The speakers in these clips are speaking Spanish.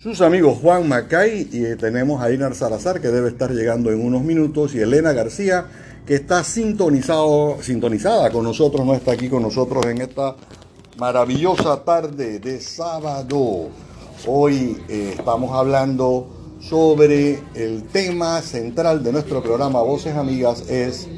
Sus amigos Juan Macay y eh, tenemos a Inar Salazar que debe estar llegando en unos minutos y Elena García que está sintonizado, sintonizada con nosotros, no está aquí con nosotros en esta maravillosa tarde de sábado. Hoy eh, estamos hablando sobre el tema central de nuestro programa Voces Amigas es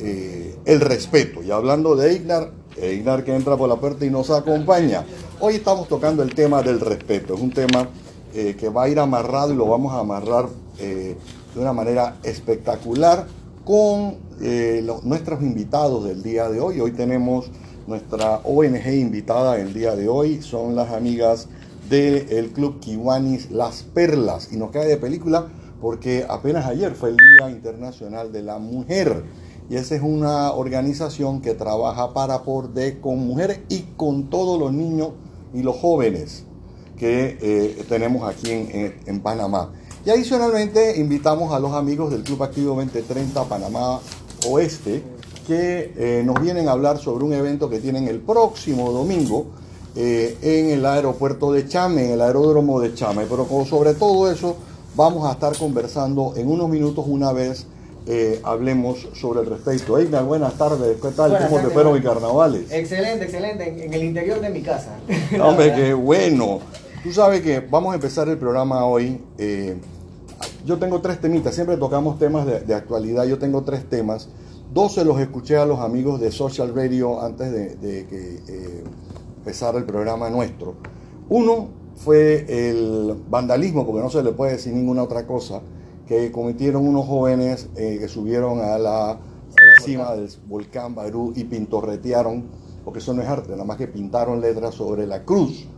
eh, el respeto. Y hablando de Ignar, Ignar que entra por la puerta y nos acompaña. Hoy estamos tocando el tema del respeto. Es un tema eh, que va a ir amarrado y lo vamos a amarrar eh, de una manera espectacular con eh, nuestros invitados del día de hoy. Hoy tenemos nuestra ONG invitada el día de hoy, son las amigas del Club Kiwanis Las Perlas. Y nos cae de película porque apenas ayer fue el Día Internacional de la Mujer. Y esa es una organización que trabaja para por de con mujeres y con todos los niños y los jóvenes que eh, tenemos aquí en, Panamá. Y adicionalmente invitamos a los amigos del Club Activo 2030 Panamá Oeste que eh, nos vienen a hablar sobre un evento que tienen el próximo domingo eh, en el aeropuerto de Chame, en el aeródromo de Chame. Pero sobre todo eso vamos a estar conversando en unos minutos una vez hablemos sobre el respeto. Eigna, buenas tardes, ¿qué tal? ¿Cómo te fueron mis carnavales? Excelente, excelente, en, en, el interior de mi casa. Hombre, qué bueno. Tú sabes que vamos a empezar el programa hoy. Eh, yo tengo tres temitas, siempre tocamos temas de, actualidad. Yo tengo tres temas. Dos se los escuché a los amigos de Social Radio antes de, que eh, el programa nuestro. Uno fue el vandalismo, porque no se le puede decir ninguna otra cosa, que cometieron unos jóvenes eh, que subieron a la cima del volcán Barú y pintorretearon, porque eso no es arte, nada más que pintaron letras sobre la cruz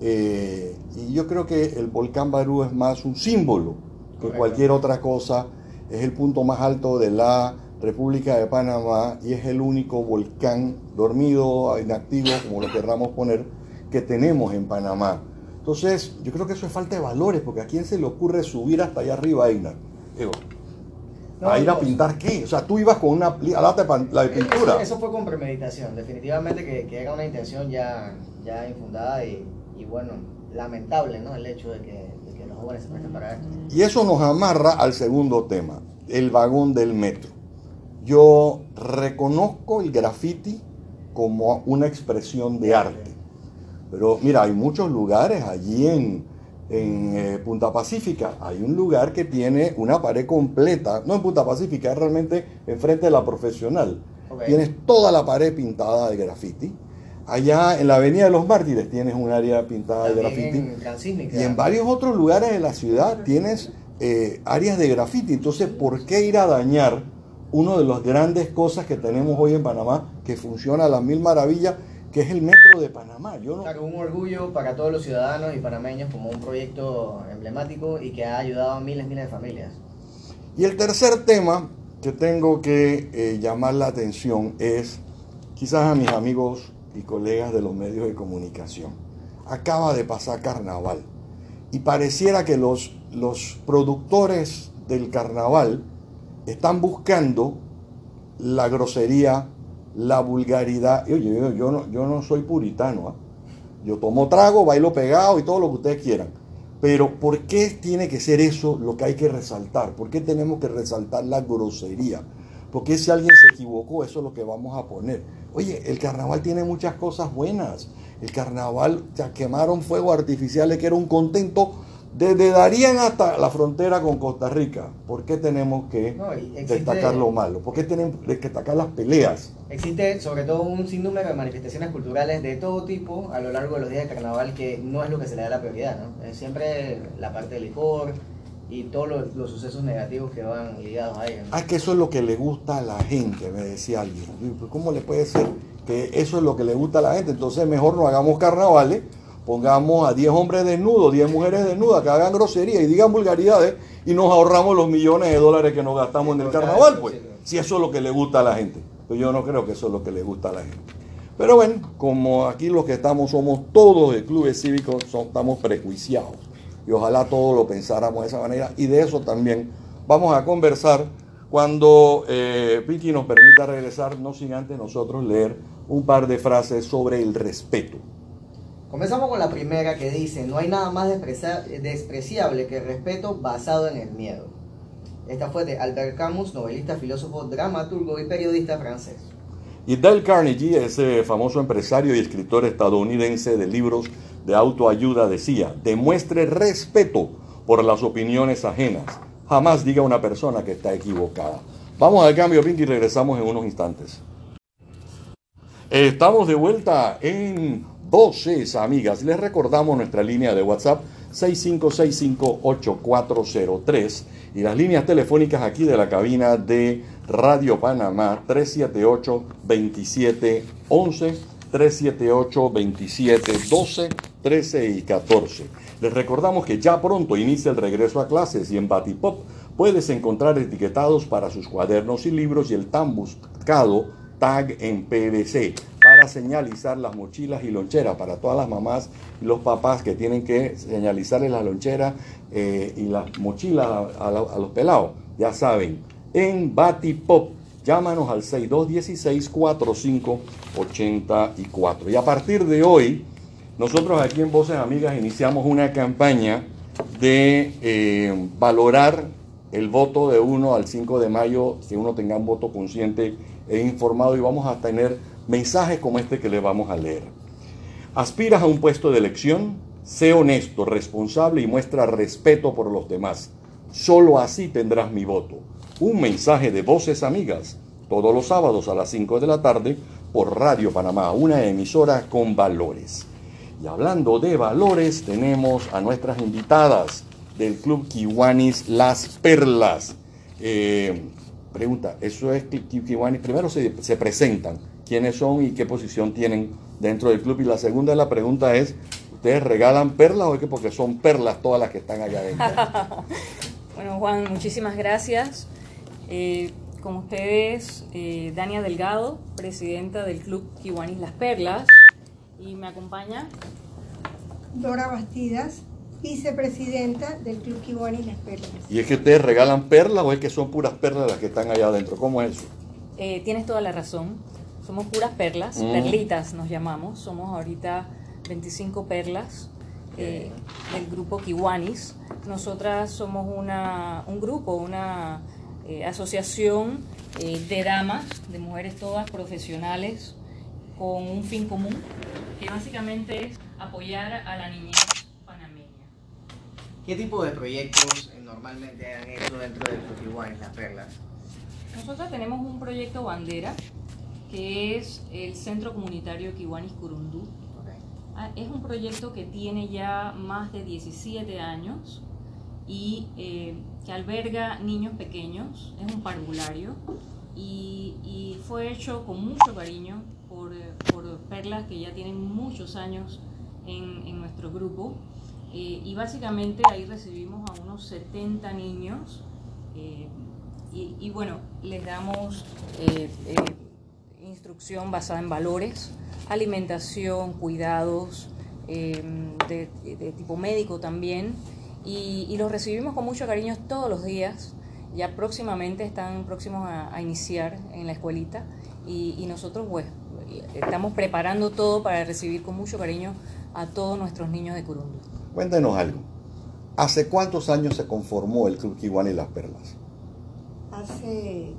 eh, y yo creo que el volcán Barú es más un símbolo que cualquier otra cosa. Es el punto más alto de la República de Panamá y es el único volcán dormido, inactivo, como lo querramos poner, que tenemos en Panamá. Entonces, yo creo que eso es falta de valores, porque a quién se le ocurre subir hasta allá arriba, Aina. ¿A ir a pintar qué? O sea, tú ibas con una lata de, pintura. Eso, fue con premeditación, definitivamente que, que, era una intención ya, ya infundada y y bueno, lamentable ¿no? el hecho de que, los jóvenes se presten para esto. Y eso nos amarra al segundo tema, el vagón del metro. Yo reconozco el graffiti como una expresión de arte. Pero mira, hay muchos lugares allí en, en eh, Punta Pacífica. Hay un lugar que tiene una pared completa, no en Punta Pacífica, es realmente enfrente de la profesional. Tienes toda la pared pintada de graffiti. Allá en la Avenida de los Mártires tienes un área pintada de graffiti. y en varios otros lugares de la ciudad tienes eh, áreas de graffiti. Entonces, ¿por qué ir a dañar una de las grandes cosas que tenemos hoy en Panamá, que funciona a las mil maravillas, que es el metro de Panamá? Yo Claro, un orgullo para todos los ciudadanos y panameños como un proyecto emblemático y que ha ayudado a miles, miles de familias. Y el tercer tema que tengo que eh, llamar la atención es, quizás a mis amigos y colegas de los medios de comunicación. Acaba de pasar carnaval y pareciera que los, los productores del carnaval están buscando la grosería, la vulgaridad. Oye, yo, no, yo no soy puritano, ¿ah? yo tomo trago, bailo pegado y todo lo que ustedes quieran. Pero ¿por qué tiene que ser eso lo que hay que resaltar? ¿Por qué tenemos que resaltar la grosería? Porque si alguien se equivocó, eso es lo que vamos a poner. Oye, el carnaval tiene muchas cosas buenas. El carnaval, ya quemaron fuegos artificiales que era un contento desde Darían hasta la frontera con Costa Rica. ¿Por qué tenemos que destacar lo malo? ¿Por qué tenemos que destacar las peleas? Existe sobre todo un sinnúmero de manifestaciones culturales de todo tipo a lo largo de los días de carnaval que no es lo que se le da la prioridad, ¿no? Es siempre la parte del licor, y todos los, sucesos negativos que van ligados a ella. Ah, que eso es lo que le gusta a la gente, me decía alguien. Pues, ¿Cómo le puede ser que eso es lo que le gusta a la gente? Entonces mejor no hagamos carnavales, pongamos a 10 hombres desnudos, 10 mujeres desnudas, que hagan grosería y digan vulgaridades y nos ahorramos los millones de dólares que nos gastamos en el carnaval, pues. Si eso es lo que le gusta a la gente. Pues yo no creo que eso es lo que le gusta a la gente. Pero bueno, como aquí los que estamos somos todos de clubes cívicos, estamos prejuiciados y ojalá todos lo pensáramos de esa manera y de eso también vamos a conversar cuando eh, nos permita regresar, no sin antes nosotros leer un par de frases sobre el respeto. Comenzamos con la primera que dice, no hay nada más despreciable que el respeto basado en el miedo. Esta fue de Albert Camus, novelista, filósofo, dramaturgo y periodista francés. Y Dale Carnegie, ese famoso empresario y escritor estadounidense de libros de autoayuda, decía, demuestre respeto por las opiniones ajenas. Jamás diga una persona que está equivocada. Vamos al cambio, Pinky, y regresamos en unos instantes. Estamos de vuelta en voces, amigas. Les recordamos nuestra línea de WhatsApp 65658403 y las líneas telefónicas aquí de la cabina de Radio Panamá 378-2711, 378-2712, 13 y 14. Les recordamos que ya pronto inicia el regreso a clases y en Batipop puedes encontrar etiquetados para sus cuadernos y libros y el tan buscado tag en PVC para señalizar las mochilas y loncheras para todas las mamás y los papás que tienen que señalizarles las loncheras eh, y las mochilas a, los pelados. Ya saben, en Batipop, llámanos al 6216-4584. Y a partir de hoy, nosotros aquí en Voces Amigas iniciamos una campaña de eh, valorar el voto de 1 al 5 de mayo, que uno tenga un voto consciente e informado y vamos a tener mensajes como este que le vamos a leer. Aspiras a un puesto de elección, sé honesto, responsable y muestra respeto por los demás. Solo así tendrás mi voto. Un mensaje de voces amigas, todos los sábados a las 5 de la tarde por Radio Panamá, una emisora con valores. Y hablando de valores, tenemos a nuestras invitadas del Club Kiwanis Las Perlas. Eh, pregunta, ¿eso es Kiwanis? Primero se, se presentan quiénes son y qué posición tienen dentro del club. Y la segunda de la pregunta es, ¿ustedes regalan perlas o es que porque son perlas todas las que están allá adentro? bueno, Juan, muchísimas gracias. Eh, con ustedes, eh, Dania Delgado, presidenta del club Kiwanis Las Perlas. Y me acompaña Dora Bastidas, vicepresidenta del Club Kiwanis Las Perlas. ¿Y es que ustedes regalan perlas o es que son puras perlas las que están allá adentro? ¿Cómo es eso? Eh, tienes toda la razón. Somos puras perlas, mm. perlitas nos llamamos. Somos ahorita 25 perlas eh, del grupo Kiwanis. Nosotras somos una, un grupo, una eh, asociación eh, de damas, de mujeres todas profesionales, con un fin común, que básicamente es apoyar a la niñez panameña. ¿Qué tipo de proyectos normalmente han hecho dentro Club Kiwanis, las perlas? Nosotros tenemos un proyecto bandera que es el Centro Comunitario Kiwanis Curundú. Ah, es un proyecto que tiene ya más de 17 años y eh, que alberga niños pequeños, es un parvulario y, fue hecho con mucho cariño por, perlas que ya tienen muchos años en, nuestro grupo eh, y básicamente ahí recibimos a unos 70 niños eh, y, y, bueno, les damos instrucción basada en valores, alimentación, cuidados, em, de, tipo médico también, y, los recibimos con mucho cariño todos los días. Ya próximamente están próximos a, iniciar en la escuelita y, nosotros pues estamos preparando todo para recibir con mucho cariño a todos nuestros niños de Curundu. Cuéntenos algo. ¿Hace cuántos años se conformó el Club Kiwan y las Perlas? hace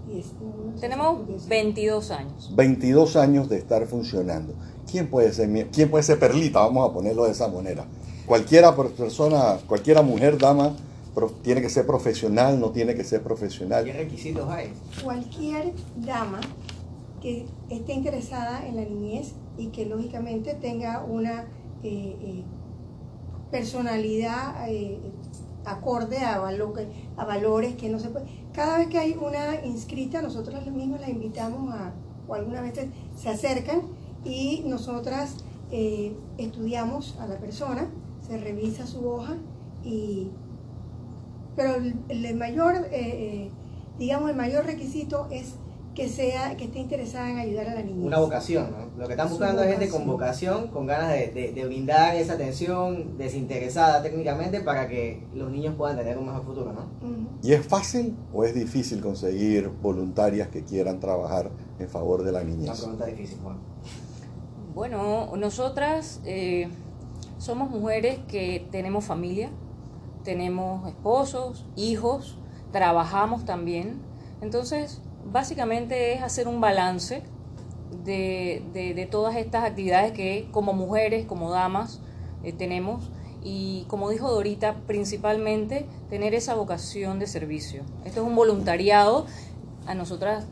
Tenemos 22 años. 22 años de estar funcionando. ¿Quién puede ser, quién puede ser perlita? Vamos a ponerlo de esa manera. Cualquiera persona, cualquiera mujer, dama, tiene que ser profesional, no tiene que ser profesional. ¿Qué requisitos hay? Cualquier dama que esté interesada en la niñez y que lógicamente tenga una eh, eh, personalidad eh, acorde a, a valores que no se puede. Cada vez que hay una inscrita, nosotros mismos la invitamos a, o algunas veces se acercan y nosotras eh, estudiamos a la persona, se revisa su hoja y pero el, mayor eh, eh, digamos el mayor requisito es que sea, que esté interesada en ayudar a la niña. Una vocación, ¿no? Lo que están buscando es gente con vocación, con ganas de, brindar esa atención desinteresada técnicamente para que los niños puedan tener un mejor futuro, ¿no? ¿Y es fácil o es difícil conseguir voluntarias que quieran trabajar en favor de la niñez? Una pregunta difícil, Juan. Bueno, nosotras eh, somos mujeres que tenemos familia, tenemos esposos, hijos, trabajamos también. Entonces, básicamente es hacer un balance de, de, todas estas actividades que como mujeres, como damas, eh, tenemos. Y como dijo Dorita, principalmente tener esa vocación de servicio. Esto es un voluntariado. A nosotras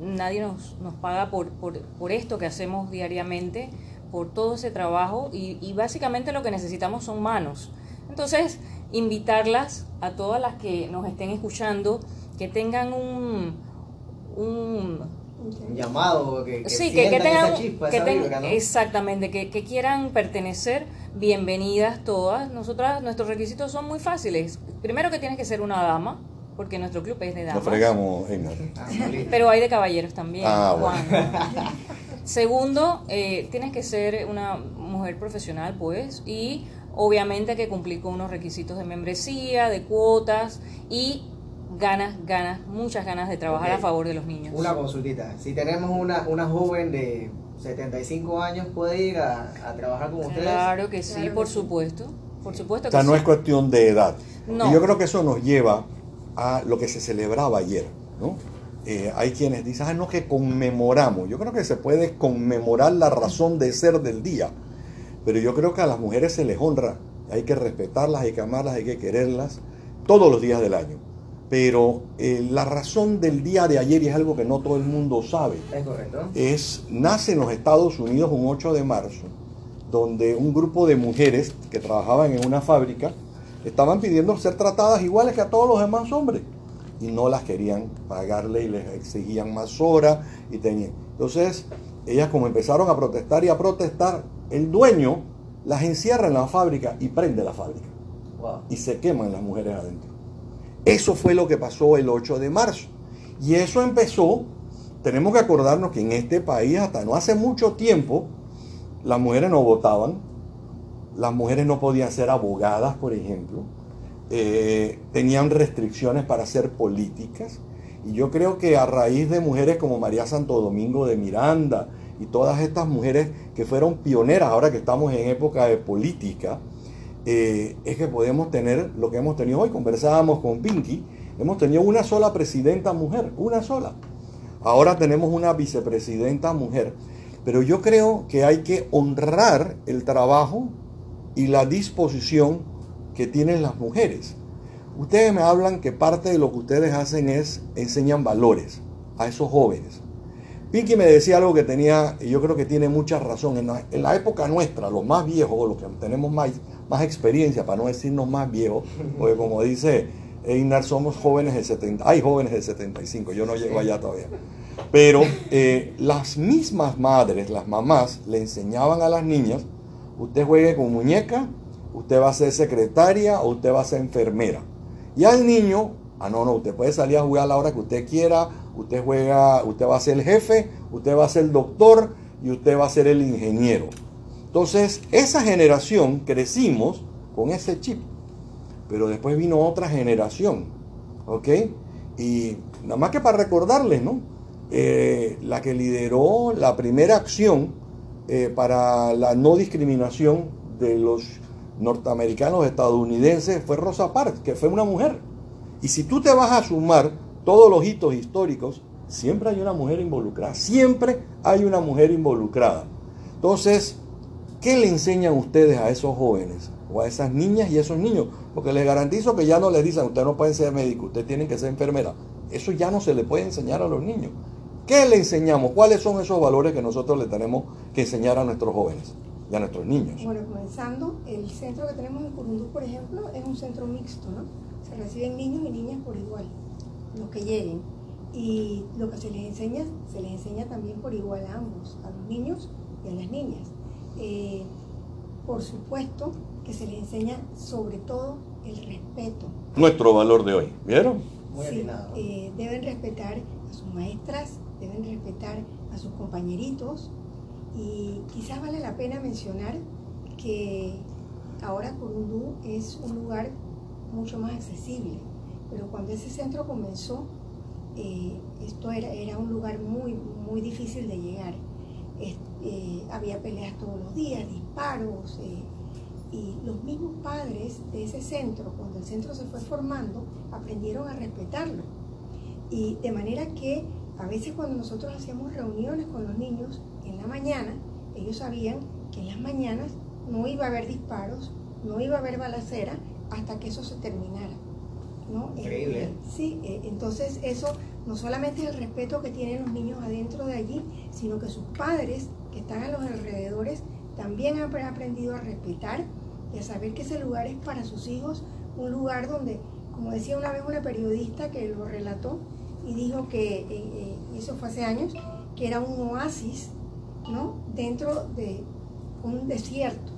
nadie nos, nos paga por, por, por esto que hacemos diariamente, por todo ese trabajo y, y básicamente lo que necesitamos son manos. Entonces, invitarlas a todas las que nos estén escuchando, que tengan un, un, llamado, que, sí, que, tengan, que exactamente, que, que, quieran pertenecer, bienvenidas todas. Nosotras, nuestros requisitos son muy fáciles. Primero que tienes que ser una dama, porque nuestro club es de damas. Nos fregamos, ah, Pero hay de caballeros también. Ah, Segundo, eh, tienes que ser una mujer profesional, pues, y obviamente que cumplir con unos requisitos de membresía, de cuotas y ganas, ganas, muchas ganas de trabajar a favor de los niños. Una consultita, si tenemos una, una joven de 75 años, ¿puede ir a, trabajar con ustedes? Claro que sí, por supuesto. Por supuesto o sea, no es cuestión de edad. Y yo creo que eso nos lleva a lo que se celebraba ayer, ¿no? Eh, hay quienes dicen, ah, no, que conmemoramos. Yo creo que se puede conmemorar la razón de ser del día, pero yo creo que a las mujeres se les honra. Hay que respetarlas, hay que amarlas, hay que quererlas todos los días del año. Pero eh, la razón del día de ayer, y es algo que no todo el mundo sabe, es, correcto. es nace en los Estados Unidos un 8 de marzo, donde un grupo de mujeres que trabajaban en una fábrica estaban pidiendo ser tratadas iguales que a todos los demás hombres y no las querían pagarle y les exigían más horas y tenían. Entonces, ellas como empezaron a protestar y a protestar, el dueño las encierra en la fábrica y prende la fábrica. Y se queman las mujeres adentro. Eso fue lo que pasó el 8 de marzo. Y eso empezó, tenemos que acordarnos que en este país hasta no hace mucho tiempo, las mujeres no votaban, las mujeres no podían ser abogadas, por ejemplo, eh, tenían restricciones para ser políticas. Y yo creo que a raíz de mujeres como María Santo Domingo de Miranda y todas estas mujeres que fueron pioneras ahora que estamos en época de política, eh, es que podemos tener lo que hemos tenido hoy. Conversábamos con Pinky, hemos tenido una sola presidenta mujer, una sola. Ahora tenemos una vicepresidenta mujer. Pero yo creo que hay que honrar el trabajo y la disposición que tienen las mujeres. Ustedes me hablan que parte de lo que ustedes hacen es enseñan valores a esos jóvenes. Pinky me decía algo que tenía, y yo creo que tiene mucha razón. En la, época nuestra, los más viejos, los que tenemos más, más experiencia, para no decirnos más viejos, porque como dice Einar, somos jóvenes de 70, hay jóvenes de 75, yo no llego allá todavía. Pero eh, las mismas madres, las mamás, le enseñaban a las niñas Usted juegue con muñeca, usted va a ser secretaria o usted va a ser enfermera. Y al niño, ah, no, no, usted puede salir a jugar a la hora que usted quiera, usted juega, usted va a ser el jefe, usted va a ser el doctor y usted va a ser el ingeniero. Entonces, esa generación crecimos con ese chip. Pero después vino otra generación, ¿ok? Y nada más que para recordarles, ¿no? Eh, la que lideró la primera acción eh, para la no discriminación de los norteamericanos estadounidenses fue Rosa Parks, que fue una mujer. Y si tú te vas a sumar todos los hitos históricos, siempre hay una mujer involucrada, siempre hay una mujer involucrada. Entonces, ¿qué le enseñan ustedes a esos jóvenes o a esas niñas y esos niños? Porque les garantizo que ya no les dicen, usted no puede ser médico, usted tiene que ser enfermera. Eso ya no se le puede enseñar a los niños. ¿Qué le enseñamos? ¿Cuáles son esos valores que nosotros le tenemos que enseñar a nuestros jóvenes y a nuestros niños? Bueno, comenzando, el centro que tenemos en Curundú, por ejemplo, es un centro mixto, ¿no? Se reciben niños y niñas por igual, los que lleguen. Y lo que se les enseña, se les enseña también por igual a ambos, a los niños y a las niñas. Eh, por supuesto que se les enseña sobre todo el respeto. Nuestro valor de hoy, ¿vieron? Muy sí, eh, deben respetar a sus maestras, deben respetar a sus compañeritos y quizás vale la pena mencionar que ahora Curundú es un lugar mucho más accesible, pero cuando ese centro comenzó, eh, esto era, era, un lugar muy, muy difícil de llegar. Eh, había peleas todos los días, disparos, eh, y los mismos padres de ese centro, cuando el centro se fue formando, aprendieron a respetarlo. Y de manera que a veces cuando nosotros hacíamos reuniones con los niños en la mañana, ellos sabían que en las mañanas no iba a haber disparos, no iba a haber balacera hasta que eso se terminara. ¿no? Increíble. Eh, sí, eh, entonces eso no solamente es el respeto que tienen los niños adentro de allí, sino que sus padres que están a los alrededores también han aprendido a respetar y a saber que ese lugar es para sus hijos, un lugar donde, como decía una vez una periodista que lo relató y dijo que, eh, eh, eso fue hace años, que era un oasis, ¿no? Dentro de un desierto.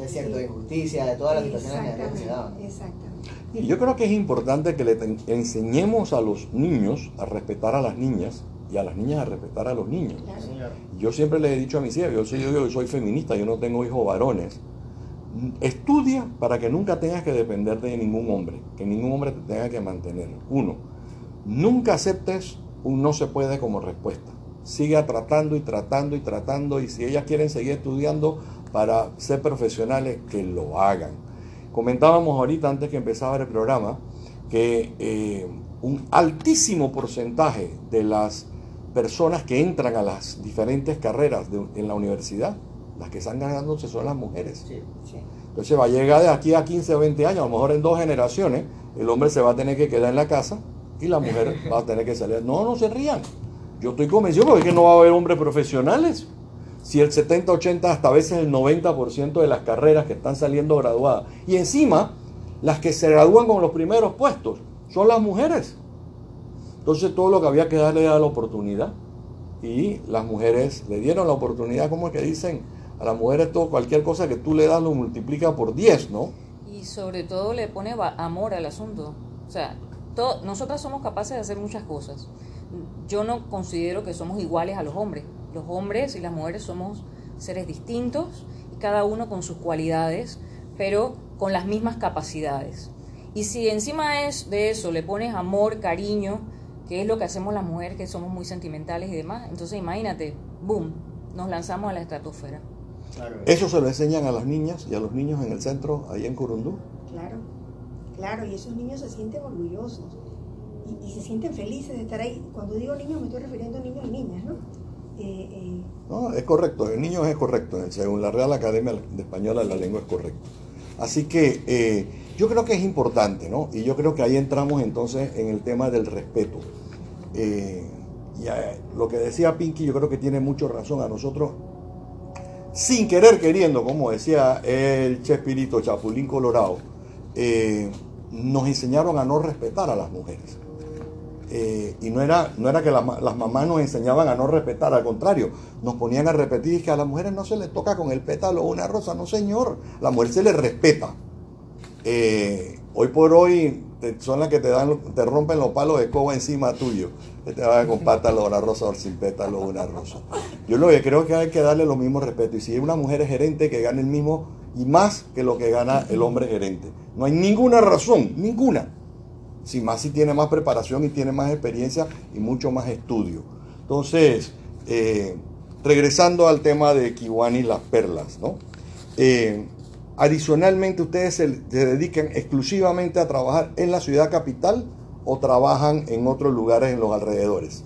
De injusticia, de todas las situaciones que se daban. Exactamente, exactamente. Y yo creo que es importante que le enseñemos a los niños a respetar a las niñas y a las niñas a respetar a los niños. Claro. Yo siempre le he dicho a mis hijas, yo soy, yo soy feminista, yo no tengo hijos varones. Estudia para que nunca tengas que depender de ningún hombre, que ningún hombre te tenga que mantener. Uno, nunca aceptes un no se puede como respuesta. Siga tratando y tratando y tratando y si ellas quieren seguir estudiando para ser profesionales, que lo hagan. Comentábamos ahorita antes que empezara el programa que eh, un altísimo porcentaje de las personas que entran a las diferentes carreras de- en la universidad, las que están ganándose son las mujeres. Sí. Sí. Entonces va a llegar de aquí a 15 o 20 años, a lo mejor en dos generaciones, el hombre se va a tener que quedar en la casa y la mujer va a tener que salir. No, no se rían. Yo estoy convencido porque es que no va a haber hombres profesionales. Si el 70, 80, hasta a veces el 90% de las carreras que están saliendo graduadas. Y encima, las que se gradúan con los primeros puestos son las mujeres. Entonces todo lo que había que darle era la oportunidad. Y las mujeres le dieron la oportunidad, como es que dicen, a las mujeres todo, cualquier cosa que tú le das lo multiplica por 10, ¿no? Y sobre todo le pone amor al asunto. O sea, to- nosotras somos capaces de hacer muchas cosas. Yo no considero que somos iguales a los hombres. Los hombres y las mujeres somos seres distintos y cada uno con sus cualidades, pero con las mismas capacidades. Y si encima es de eso le pones amor, cariño, que es lo que hacemos las mujeres, que somos muy sentimentales y demás, entonces imagínate, boom, nos lanzamos a la estratosfera. Claro. Eso se lo enseñan a las niñas y a los niños en el centro, ahí en Curundú. Claro, claro, y esos niños se sienten orgullosos y, y se sienten felices de estar ahí. Cuando digo niños me estoy refiriendo a niños y niñas, ¿no? Eh, No, es correcto, en niños es correcto, según la Real Academia de Española la lengua es correcta. Así que eh, yo creo que es importante, ¿no? Y yo creo que ahí entramos entonces en el tema del respeto. Eh, y lo que decía Pinky, yo creo que tiene mucho razón a nosotros, sin querer queriendo, como decía el Chespirito, Chapulín Colorado, nos enseñaron a no respetar a las mujeres. Eh, y no era, no era que las mamás nos enseñaban a no respetar, al contrario, nos ponían a repetir que a las mujeres no se les toca con el pétalo una rosa, no señor, la mujer se le respeta. Eh, hoy por hoy te- son las que te dan, te rompen los palos de coba encima tuyo, que te van con pétalo una rosa o sin pétalo una rosa. Yo lo que creo que hay que darle lo mismo respeto, y si una mujer es gerente, que gane el mismo y más que lo que gana el hombre gerente. No hay ninguna razón, ninguna si más si tiene más preparación y tiene más experiencia y mucho más estudio. Entonces, eh, regresando al tema de Kiwani y las perlas, ¿no? Eh, adicionalmente, ¿ustedes se, se dedican exclusivamente a trabajar en la ciudad capital o trabajan en otros lugares en los alrededores?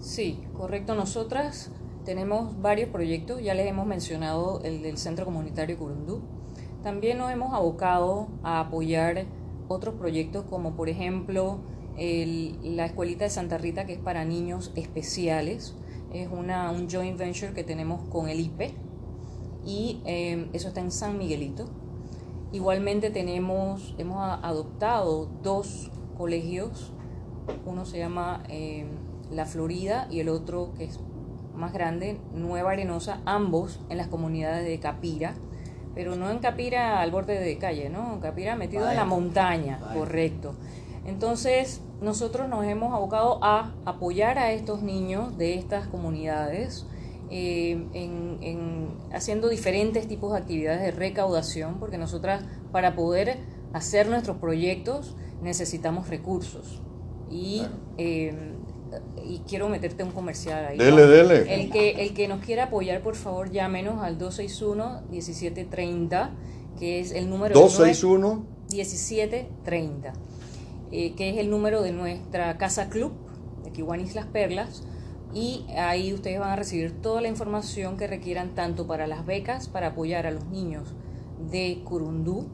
Sí, correcto. Nosotras tenemos varios proyectos, ya les hemos mencionado el del Centro Comunitario Curundú. También nos hemos abocado a apoyar otros proyectos como por ejemplo la Escuelita de Santa Rita que es para niños especiales. Es una, un joint venture que tenemos con el IPE y eh, eso está en San Miguelito. Igualmente tenemos, hemos adoptado dos colegios, uno se llama eh, La Florida y el otro que es más grande, Nueva Arenosa, ambos en las comunidades de Capira, pero no en Capira al borde de calle, ¿no? Capira metido en la montaña, Vaya. correcto. Entonces, nosotros nos hemos abocado a apoyar a estos niños de estas comunidades eh, en, en haciendo diferentes tipos de actividades de recaudación, porque nosotras para poder hacer nuestros proyectos necesitamos recursos. Y, Claro. eh, y quiero meterte un comercial ahí. Dele, dele. El que, el que nos quiera apoyar, por favor, llámenos al 261-1730 que es el número 261 1730, eh, que es el número de nuestra casa club de Kiwanis Las Perlas. Y ahí ustedes van a recibir toda la información que requieran tanto para las becas, para apoyar a los niños de Curundú,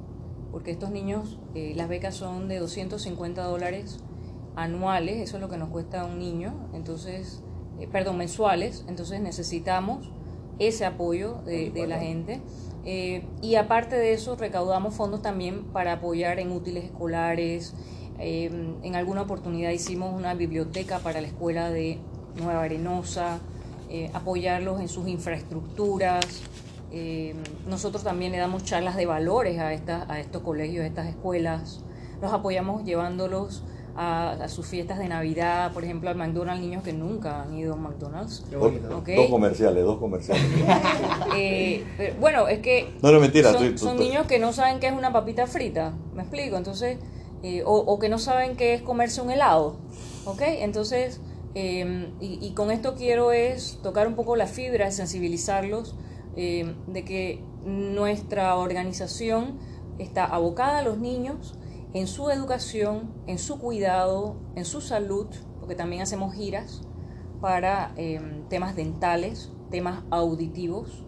porque estos niños, eh, las becas son de 250 dólares anuales, eso es lo que nos cuesta un niño, entonces, eh, perdón, mensuales, entonces necesitamos ese apoyo de, la gente. Eh, y aparte de eso, recaudamos fondos también para apoyar en útiles escolares. en alguna oportunidad hicimos una biblioteca para la escuela de Nueva Arenosa, apoyarlos en sus infraestructuras. Eh, nosotros también le damos charlas de valores a, a estos colegios, a estas escuelas. Los apoyamos llevándolos a, sus fiestas de Navidad, por ejemplo, al McDonald's, niños que nunca han ido a McDonald's. Dos comerciales, dos comerciales. Eh, bueno, es que no, no, mentira, son, niños que no saben qué es una papita frita, me explico, entonces, eh, o, que no saben qué es comerse un helado, ¿ok? Entonces, y, y, con esto quiero es tocar un poco la fibra, sensibilizarlos eh, de que nuestra organización está abocada a los niños en su educación, en su cuidado, en su salud, porque también hacemos giras para eh, temas dentales, temas auditivos.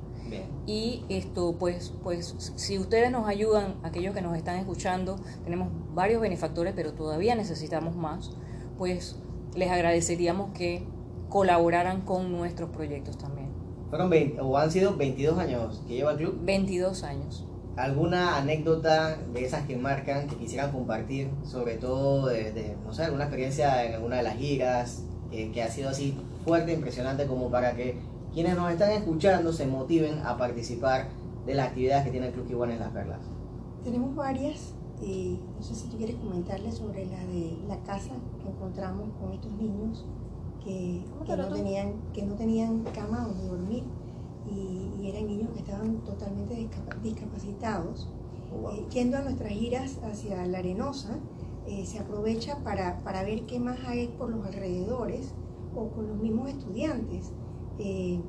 Y esto, pues, pues, si ustedes nos ayudan, aquellos que nos están escuchando, tenemos varios benefactores, pero todavía necesitamos más, pues les agradeceríamos que colaboraran con nuestros proyectos también. Fueron 20, o han sido 22 años que lleva el club. 22 años. ¿Alguna anécdota de esas que marcan que quisieran compartir? Sobre todo de, no sé, alguna experiencia en alguna de las giras que, ha sido así fuerte, impresionante, como para que quienes nos están escuchando se motiven a participar de las actividades que tiene el Club Kiwan en Las Perlas. Tenemos varias. y no sé si tú quieres comentarles sobre la de la casa que encontramos con estos niños que, no, tenían, que no tenían cama donde dormir y, eran niños que estaban totalmente discapacitados. Oh, eh, yendo a nuestras giras hacia la arenosa, eh, se aprovecha para, para, ver qué más hay por los alrededores o con los mismos estudiantes. Eh,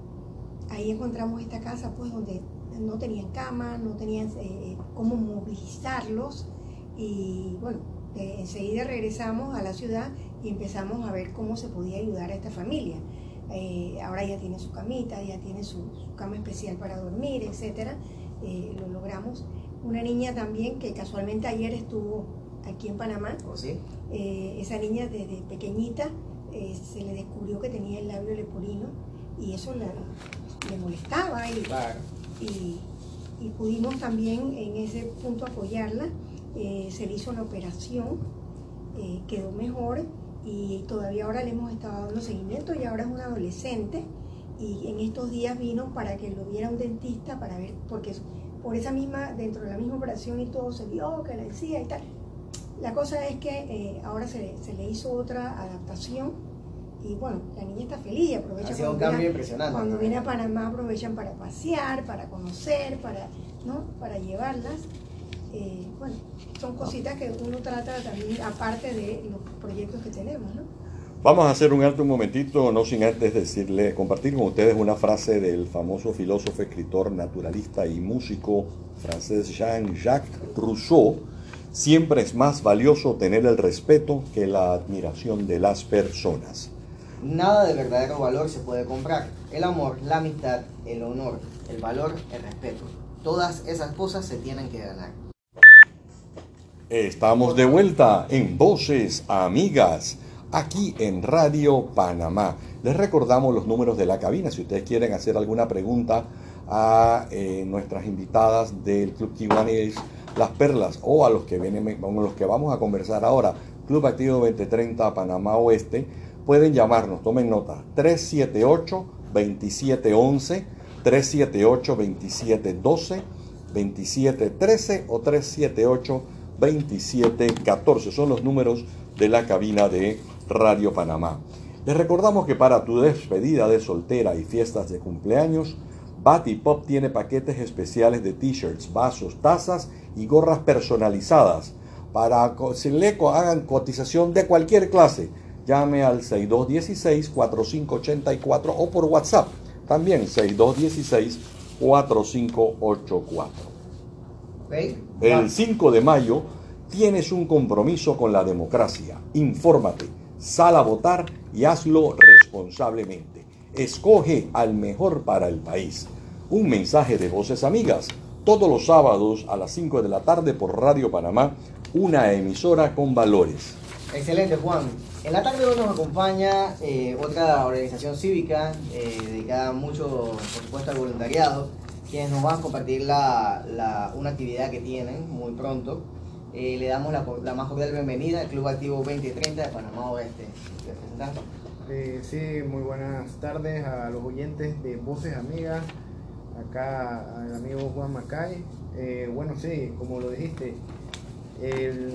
ahí encontramos esta casa pues donde no tenían cama, no tenían cómo movilizarlos y bueno, enseguida regresamos a la ciudad y empezamos a ver cómo se podía ayudar a esta familia. Eh, ahora ya tiene su camita, ya tiene su, cama especial para dormir, etc. Eh, lo logramos. Una niña también que casualmente ayer estuvo aquí en Panamá. ¿Oh, sí? Eh, esa niña desde pequeñita se le descubrió que tenía el labio leporino y eso le molestaba y, y, y, pudimos también en ese punto apoyarla. se le hizo la operación, quedó mejor y todavía ahora le hemos estado dando seguimiento y ahora es un adolescente y en estos días vino para que lo viera un dentista para ver, porque por esa misma, dentro de la misma operación y todo se vio que la decía y tal. La cosa es que eh, ahora se, se, le hizo otra adaptación y bueno, la niña está feliz y aprovecha. Ha un cambio impresionante. Cuando viene a Panamá aprovechan para pasear, para conocer, para, ¿no? para llevarlas. Eh, bueno, son cositas que uno trata también, aparte de los proyectos que tenemos, ¿no? Vamos a hacer un alto un momentito, no sin antes decirle, compartir con ustedes una frase del famoso filósofo, escritor, naturalista y músico francés Jean-Jacques Rousseau. Siempre es más valioso tener el respeto que la admiración de las personas. Nada de verdadero valor se puede comprar. El amor, la amistad, el honor, el valor, el respeto. Todas esas cosas se tienen que ganar. Estamos de vuelta en Voces Amigas, aquí en Radio Panamá. Les recordamos los números de la cabina si ustedes quieren hacer alguna pregunta a eh, nuestras invitadas del Club Kiwanis Las Perlas o a los que vienen, los que vamos a conversar ahora, Club Activo 2030 Panamá Oeste, pueden llamarnos, tomen nota, 378 2711 378 2712 2713 o 378 2714. Son los números de la cabina de Radio Panamá. Les recordamos que para tu despedida de soltera y fiestas de cumpleaños, Batty Pop tiene paquetes especiales de t-shirts, vasos, tazas y gorras personalizadas. Para que le hagan cotización de cualquier clase, llame al 6216-4584 o por WhatsApp, también 6216-4584. El 5 de mayo tienes un compromiso con la democracia. Infórmate, sal a votar y hazlo responsablemente. Escoge al mejor para el país. Un mensaje de voces amigas todos los sábados a las 5 de la tarde por Radio Panamá, una emisora con valores. Excelente, Juan. En la tarde hoy nos acompaña eh, otra organización cívica eh, dedicada mucho, por supuesto, al voluntariado, quienes nos van a compartir la, una actividad que tienen muy pronto. Eh, le damos la, la, más cordial bienvenida al Club Activo 2030 de Panamá Oeste. sí, muy buenas tardes a los oyentes de Voces Amigas, acá al amigo Juan Macay. bueno, sí, como lo dijiste, el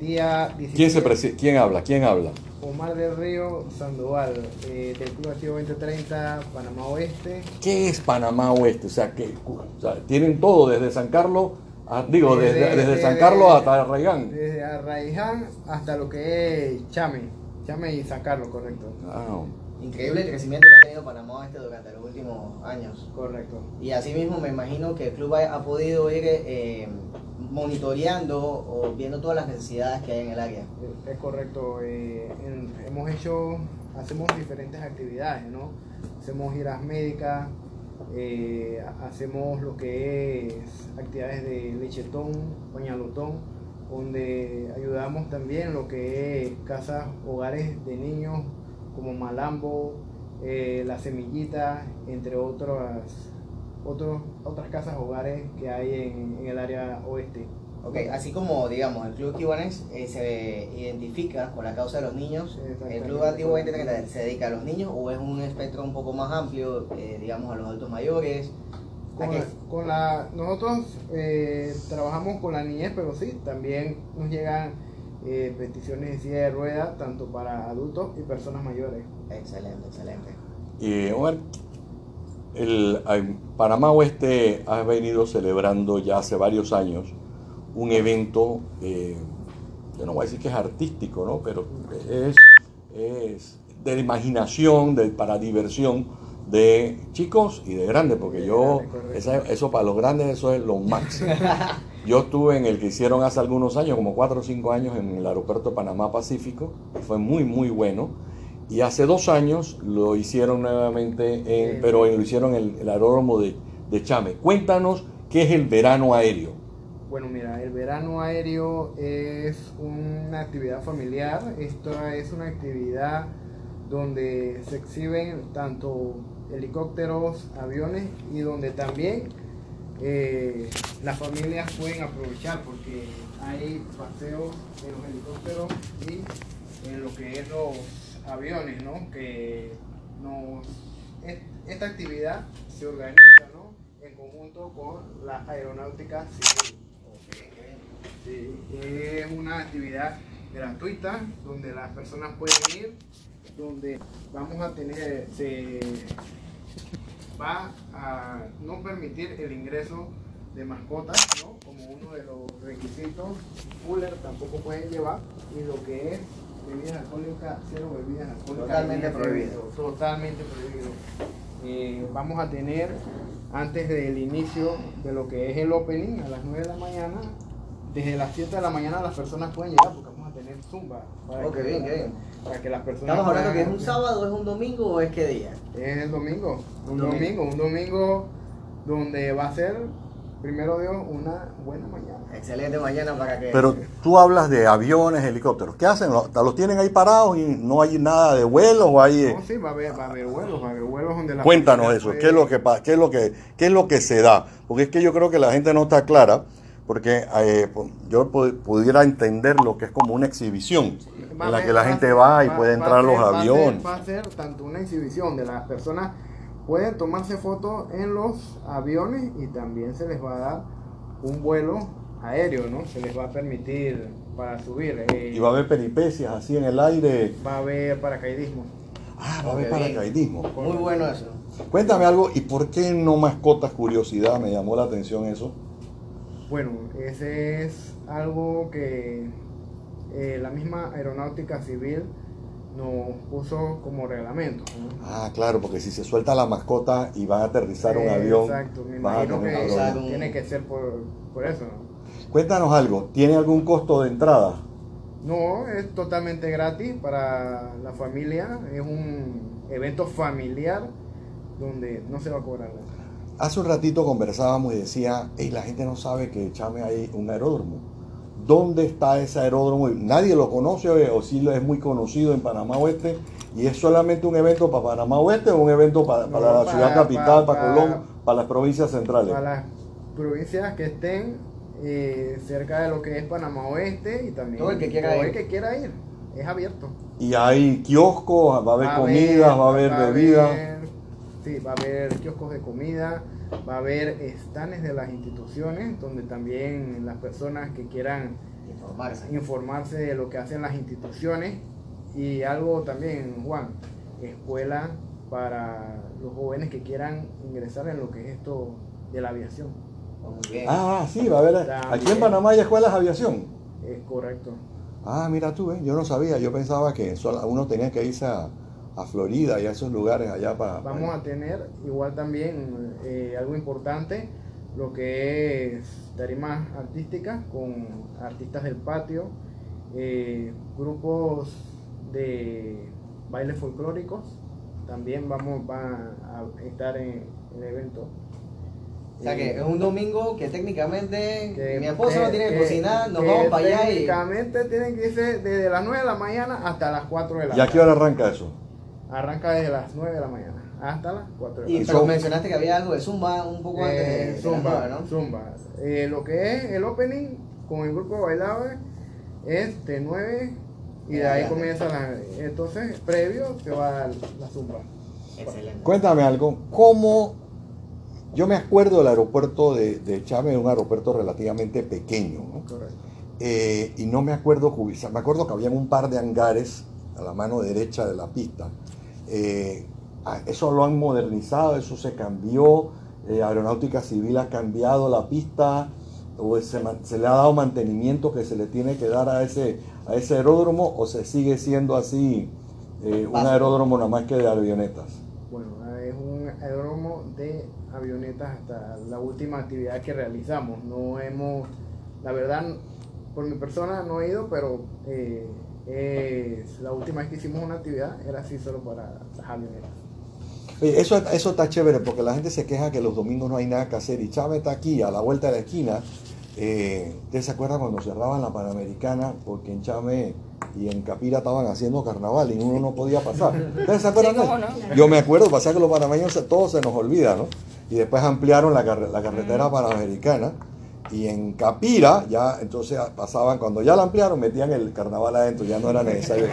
día ¿Quién, se ¿Quién habla? ¿Quién habla? Omar del Río Sandoval, eh, del Club Activo 2030, Panamá Oeste. ¿Qué es Panamá Oeste? O sea, que tienen todo desde San Carlos, digo, desde, desde, San Carlos hasta Arraiján. Desde Arraiján hasta lo que es Chame, Chame y San Carlos, correcto. Ah, Increíble el crecimiento que ha tenido Panamá Oeste durante los últimos años. Correcto. Y asimismo me imagino que el club ha, podido ir eh, monitoreando o viendo todas las necesidades que hay en el área. Es correcto. Eh, hemos hecho, hacemos diferentes actividades, ¿no? Hacemos giras médicas, eh, hacemos lo que es actividades de lechetón, pañalotón, donde ayudamos también lo que es casas, hogares de niños como Malambo, eh, La Semillita, entre otras, otros, otras casas hogares que hay en, el área oeste. Ok, así como digamos el Club Kiwanex eh, se identifica con la causa de los niños, ¿el Club Antiguo 2030 se dedica a los niños o es un espectro un poco más amplio, eh, digamos a los adultos mayores? Con, la, nosotros trabajamos con la niñez, pero sí, también nos llegan eh, peticiones de silla de rueda, tanto para adultos y personas mayores. Excelente, excelente. Y Omar, el, Panamá Oeste ha venido celebrando ya hace varios años un evento, eh, yo no voy a decir que es artístico, ¿no? pero es, es de imaginación, de, para diversión de chicos y de grandes, porque yo, eso para los grandes eso es lo máximo. Yo estuve en el que hicieron hace algunos años, como cuatro o cinco años, en el aeropuerto Panamá Pacífico, fue muy, muy bueno. Y hace dos años lo hicieron nuevamente, pero lo hicieron en el, aeródromo de, de, Chame. Cuéntanos qué es el verano aéreo. Bueno, mira, el verano aéreo es una actividad familiar. Esto es una actividad donde se exhiben tanto helicópteros, aviones y donde también eh, las familias pueden aprovechar porque hay paseos en los helicópteros y en lo que es los aviones, ¿no? Que nos, esta actividad se organiza, ¿no? En conjunto con la aeronáutica civil. es una actividad gratuita donde las personas pueden ir, donde vamos a tener, va a no permitir el ingreso de mascotas, ¿no? Como uno de los requisitos. Cooler tampoco pueden llevar y lo que es bebidas alcohólicas, cero bebidas alcohólicas. Totalmente prohibido. Totalmente prohibido. Eh, vamos a tener antes del inicio de lo que es el opening a las 9 de la mañana, desde las 7 de la mañana las personas pueden llegar porque vamos a tener zumba. Para que, bien, bien. Para que las personas Estamos hablando que es un sábado, es un domingo o es qué día? Es el domingo. Un domingo, un domingo donde va a ser primero Dios, una buena mañana. Excelente mañana para que... Pero tú hablas de aviones, helicópteros. ¿Qué hacen? ¿Los tienen ahí parados y no hay nada de vuelos? O hay... No, sí, va a haber, va a haber vuelos, va a haber vuelos donde la... Cuéntanos eso, ¿qué es, lo que, qué, es lo que, ¿qué es lo que se da? Porque es que yo creo que la gente no está clara, porque eh, yo pudiera entender lo que es como una exhibición, en la que la gente va y puede entrar a los aviones. Va a ser tanto una exhibición de las personas pueden tomarse fotos en los aviones y también se les va a dar un vuelo aéreo, ¿no? Se les va a permitir para subir. Eh, y va a haber peripecias así en el aire. Va a haber paracaidismo. Ah, va a haber paracaidismo. Muy bueno eso. Cuéntame algo, ¿y por qué no mascotas curiosidad? Me llamó la atención eso. Bueno, ese es algo que eh, la misma aeronáutica civil nos puso como reglamento. ¿no? Ah, claro, porque si se suelta la mascota y van a aterrizar un avión, Exacto, me imagino que un tiene que ser por, por eso. ¿no? Cuéntanos algo, ¿tiene algún costo de entrada? No, es totalmente gratis para la familia. Es un evento familiar donde no se va a cobrar nada. Hace un ratito conversábamos y decía, hey, la gente no sabe que Chame hay un aeródromo. ¿Dónde está ese aeródromo? Nadie lo conoce o, o sí lo es muy conocido en Panamá Oeste y es solamente un evento para Panamá Oeste o un evento para, No, la para- ciudad capital, para, para- Colón, para las provincias centrales. Para las provincias que estén eh, cerca de lo que es Panamá Oeste y también Todo el que quiera todo ir. el que quiera ir. Es abierto. Y hay kioscos, va a haber Va comidas, va a haber bebidas. sí, va a haber kioscos de comida, va a haber estanes de las instituciones donde también las personas que quieran Informarse. informarse de lo que hacen las instituciones y algo también, Juan, escuela para los jóvenes que quieran ingresar en lo que es esto de la aviación. Oh, bien. Ah, sí, va a haber. También. Aquí en Panamá hay escuelas de aviación. Es correcto. Ah, mira tú, ¿eh? yo no sabía, yo pensaba que solo- uno tenía que irse a, a Florida y a esos lugares allá para... Vamos a tener igual también eh, algo importante, lo que es tarimas artísticas con artistas del patio, eh, grupos de bailes folclóricos, también vamos va a estar en el evento. O sea que Eh, es un domingo que técnicamente que- mi esposo no tiene que, cocinar, nos que vamos para allá y. Técnicamente tienen que irse desde las 9 de la mañana hasta las 4 de la ¿Y a qué hora arranca eso? Arranca desde las 9 de la mañana hasta las 4 de la Y, Y mencionaste que había algo de Zumba un poco antes de, Eh, de Zumba, nueve, ¿no? Zumba. Eh, lo que es el opening con el grupo bailable es de 9 y de ahí comienza la. Entonces, previo se va a dar la Zumba. Excelente. Cuéntame algo, ¿cómo... Yo me acuerdo del aeropuerto de, de Chávez, un aeropuerto relativamente pequeño, ¿no? Correcto. Eh, y no me acuerdo, cubizar- me acuerdo que habían un par de hangares a la mano derecha de la pista. Eh, eso lo han modernizado, eso se cambió, eh, Aeronáutica Civil ha cambiado la pista, o se, le ha dado mantenimiento que se le tiene que dar a ese, a ese aeródromo, o se sigue siendo así eh, un aeródromo nada más que de avionetas. Bueno, es un aeródromo de avionetas hasta la última actividad que realizamos. No hemos, la verdad, por mi persona no he ido, pero eh, es- la última vez que hicimos una actividad era así solo para las avionetas. Oye, eso, eso está chévere porque la gente se queja que los domingos no hay nada que hacer y Chávez está aquí a la vuelta de la esquina. Eh, ¿Usted se acuerda cuando cerraban la Panamericana? Porque en Chame y en Capira estaban haciendo carnaval y uno no podía pasar. ¿Ustedes se acuerdan? Sí, no. Yo me acuerdo, pasa que los panameños se- todo se nos olvida, ¿no? Y después ampliaron la, carre- la carretera panamericana y en Capira ya entonces pasaban, cuando ya la ampliaron metían el carnaval adentro, ya no era necesario.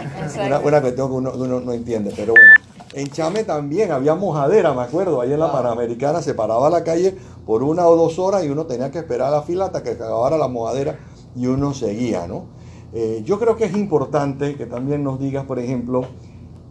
Una, una cuestión que uno, uno no entiende, pero bueno. En Chame también había mojadera, me acuerdo, ahí en la Ah. Panamericana se paraba la calle por una o dos horas y uno tenía que esperar la fila hasta que acabara la mojadera y uno seguía, ¿no? Eh, yo creo que es importante que también nos digas, por ejemplo,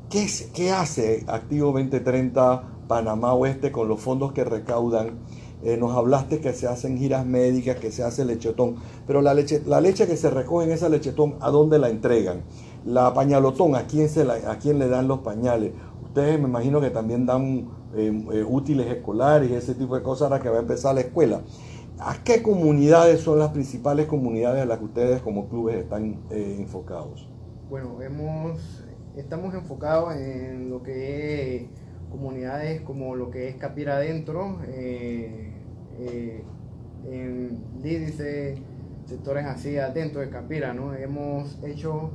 ¿qué, es- qué hace Activo 2030 Panamá Oeste con los fondos que recaudan? Eh, nos hablaste que se hacen giras médicas, que se hace lechetón, pero la leche, la leche que se recoge en esa lechetón, ¿a dónde la entregan? La pañalotón, ¿a quién, se la- a quién le dan los pañales? Ustedes me imagino que también dan eh, eh, útiles escolares y ese tipo de cosas ahora que va a empezar la escuela. ¿A qué comunidades son las principales comunidades a las que ustedes como clubes están enfocados? Bueno, estamos enfocados en lo que es comunidades como lo que es Capira Adentro, eh, en Lídice, sectores así adentro de Capira, ¿no? Hemos hecho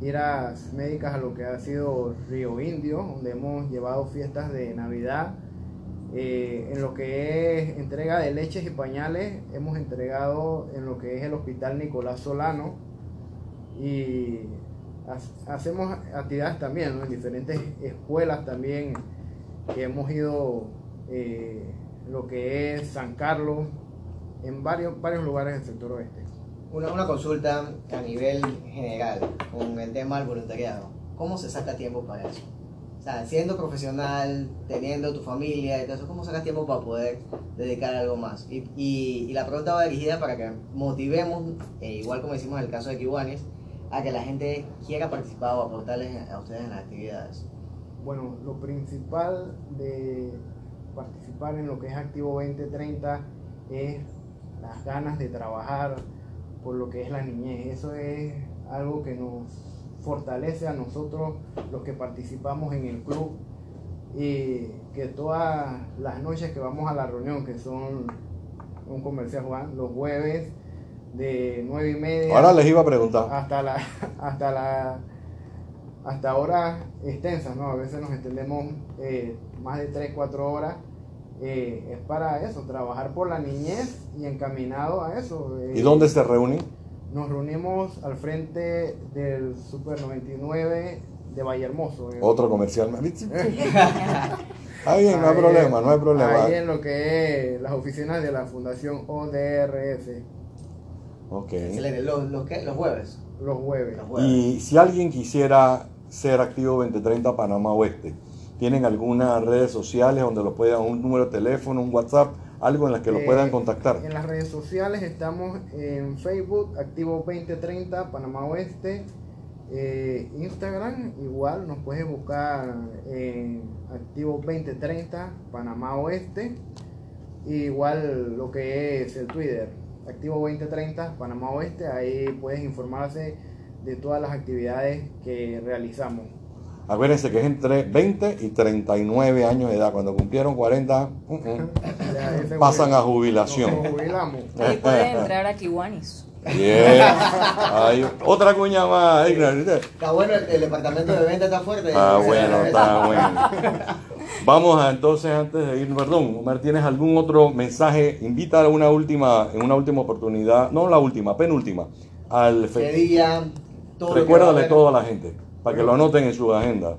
giras médicas a lo que ha sido Río Indio, donde hemos llevado fiestas de Navidad. Eh, en lo que es entrega de leches y pañales, hemos entregado en lo que es el Hospital Nicolás Solano y ha- hacemos actividades también ¿no? en diferentes escuelas también que hemos ido eh, lo que es San Carlos en varios varios lugares del sector oeste Una, una consulta a nivel general con el tema del voluntariado. ¿Cómo se saca tiempo para eso? O sea, siendo profesional, teniendo tu familia y todo eso, ¿cómo sacas tiempo para poder dedicar algo más? Y, y, y la pregunta va dirigida para que motivemos, eh, igual como hicimos en el caso de Kiwanis, a que la gente quiera participar o aportarles a ustedes en las actividades? Bueno, lo principal de participar en lo que es Activo 2030 es las ganas de trabajar por lo que es la niñez. Eso es algo que nos fortalece a nosotros los que participamos en el club y que todas las noches que vamos a la reunión, que son un comercial Juan, los jueves de nueve y media. Ahora les iba a preguntar. Hasta la, hasta la, hasta horas extensas, ¿no? A veces nos extendemos eh, más de 3, 4 horas. Eh, es para eso, trabajar por la niñez y encaminado a eso. ¿Y dónde se reúnen? Nos reunimos al frente del Super 99 de Valle Hermoso. Otro comercial. Ahí no hay problema, no hay problema. Ahí en lo que es las oficinas de la Fundación ODRS. Ok. ¿Los, los, ¿Los jueves? Los jueves. Y si alguien quisiera ser activo 2030 Panamá Oeste, ¿tienen algunas redes sociales donde lo puedan, un número de teléfono, un WhatsApp, algo en las que lo puedan eh, contactar? En las redes sociales estamos en Facebook, Activo 2030 Panamá Oeste. Eh, Instagram, igual nos puedes buscar en Activo 2030 Panamá Oeste. Igual lo que es el Twitter, Activo 2030 Panamá Oeste, ahí puedes informarse de todas las actividades que realizamos. Acuérdense que es entre 20 y 39 años de edad. Cuando cumplieron 40, uh, uh, pasan a jubilación. Ahí pueden entrar a Kiwanis. otra cuña más. Está bueno, el, departamento de venta está fuerte. Está bueno, está bueno. Vamos a entonces, antes de ir, perdón, Omar, ¿tienes algún otro mensaje? Invita a una última, en una última oportunidad, no la última, penúltima, al fe... todo Recuérdale todo a la gente, para que lo anoten en su agenda.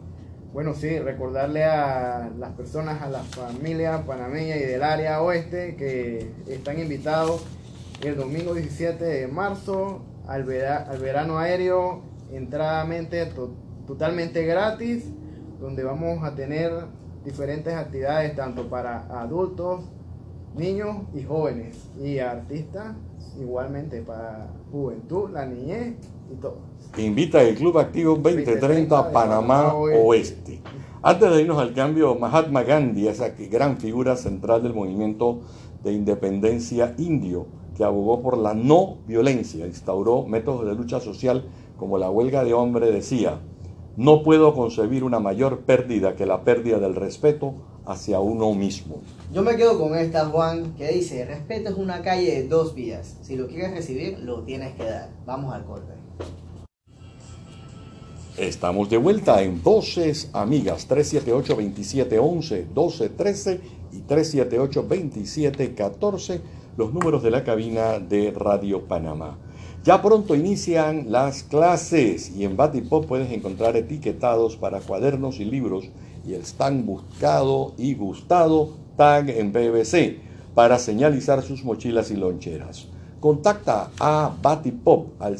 Bueno, sí, recordarle a las personas, a la familia panameña y del área oeste que están invitados el domingo 17 de marzo al, al verano aéreo, entradamente totalmente gratis, donde vamos a tener diferentes actividades tanto para adultos, niños y jóvenes, y artistas igualmente para juventud, la niñez. Invita el Club Activo 2030 Panamá Oeste. Antes de irnos al cambio, Mahatma Gandhi, esa gran figura central del movimiento de independencia indio, que abogó por la no violencia, instauró métodos de lucha social como la huelga de hombre, decía, no puedo concebir una mayor pérdida que la pérdida del respeto hacia uno mismo. Yo me quedo con esta, Juan, que dice, respeto es una calle de dos vías. Si lo quieres recibir, lo tienes que dar. Vamos al corte. Estamos de vuelta en Voces Amigas 378-2711, 1213 y 378-2714 los números de la cabina de Radio Panamá. Ya pronto inician las clases y en Batipop puedes encontrar etiquetados para cuadernos y libros y el stand buscado y gustado tag en BBC para señalizar sus mochilas y loncheras. Contacta a Batipop al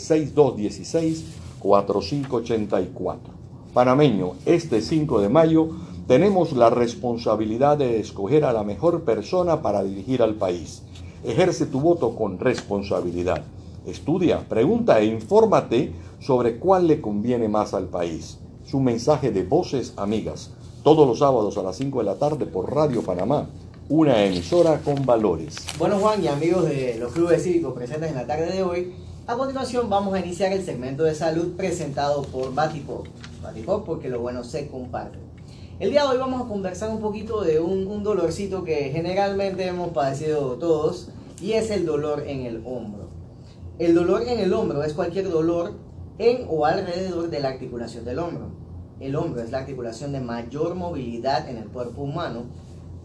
6216-4584. Panameño, este 5 de mayo tenemos la responsabilidad de escoger a la mejor persona para dirigir al país. Ejerce tu voto con responsabilidad. Estudia, pregunta e infórmate sobre cuál le conviene más al país. Su mensaje de Voces Amigas, todos los sábados a las 5 de la tarde por Radio Panamá, una emisora con valores. Bueno Juan y amigos de los clubes cívicos presentes en la tarde de hoy, a continuación vamos a iniciar el segmento de salud presentado por Batipop. Batipop porque lo bueno se comparte. El día de hoy vamos a conversar un poquito de un, dolorcito que generalmente hemos padecido todos y es el dolor en el hombro. El dolor en el hombro es cualquier dolor en o alrededor de la articulación del hombro. El hombro es la articulación de mayor movilidad en el cuerpo humano.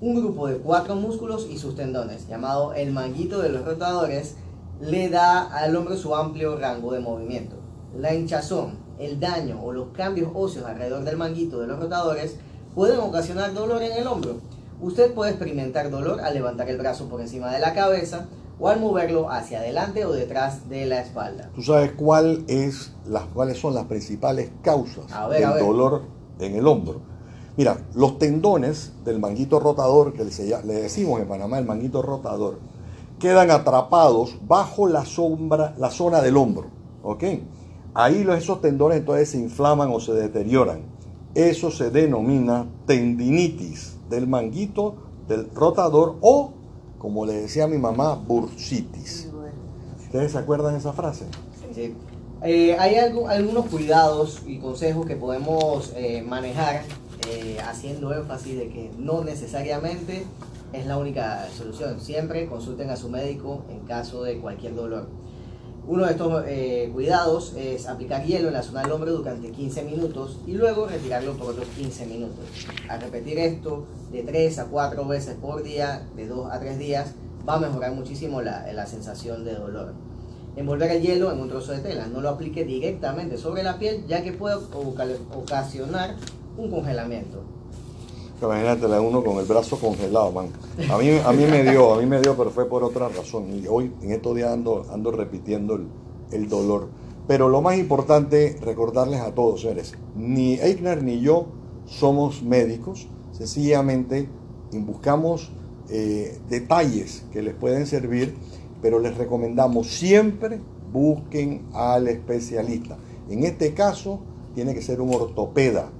Un grupo de cuatro músculos y sus tendones, llamado el manguito de los rotadores, le da al hombro su amplio rango de movimiento. La hinchazón, el daño o los cambios óseos alrededor del manguito de los rotadores pueden ocasionar dolor en el hombro. Usted puede experimentar dolor al levantar el brazo por encima de la cabeza o al moverlo hacia adelante o detrás de la espalda. ¿Tú sabes cuál es las, cuáles son las principales causas del dolor en el hombro? Mira, los tendones del manguito rotador, que le decimos en Panamá el manguito rotador, quedan atrapados bajo la sombra, la zona del hombro, ¿ok? ahí esos tendones entonces se inflaman o se deterioran. Eso se denomina tendinitis del manguito, del rotador o, como le decía mi mamá, bursitis. ¿Ustedes se acuerdan de esa frase? Sí. Eh, hay algo- algunos cuidados y consejos que podemos eh, manejar eh, haciendo énfasis de que no necesariamente es la única solución. Siempre consulten a su médico en caso de cualquier dolor. Uno de estos eh, cuidados es aplicar hielo en la zona del hombro durante 15 minutos y luego retirarlo por otros 15 minutos. Al repetir esto de 3 a 4 veces por día, de 2 a 3 días, va a mejorar muchísimo la, la sensación de dolor. Envolver el hielo en un trozo de tela, no lo aplique directamente sobre la piel ya que puede oca- ocasionar un congelamiento. Imagínate la uno con el brazo congelado, man. A mí, a mí me dio, a mí me dio, pero fue por otra razón. Y hoy, en estos días, ando, ando repitiendo el, dolor. Pero lo más importante, recordarles a todos, señores, ni Eichner ni yo somos médicos, sencillamente buscamos eh, detalles que les pueden servir, pero les recomendamos siempre busquen al especialista. En este caso, tiene que ser un ortopeda,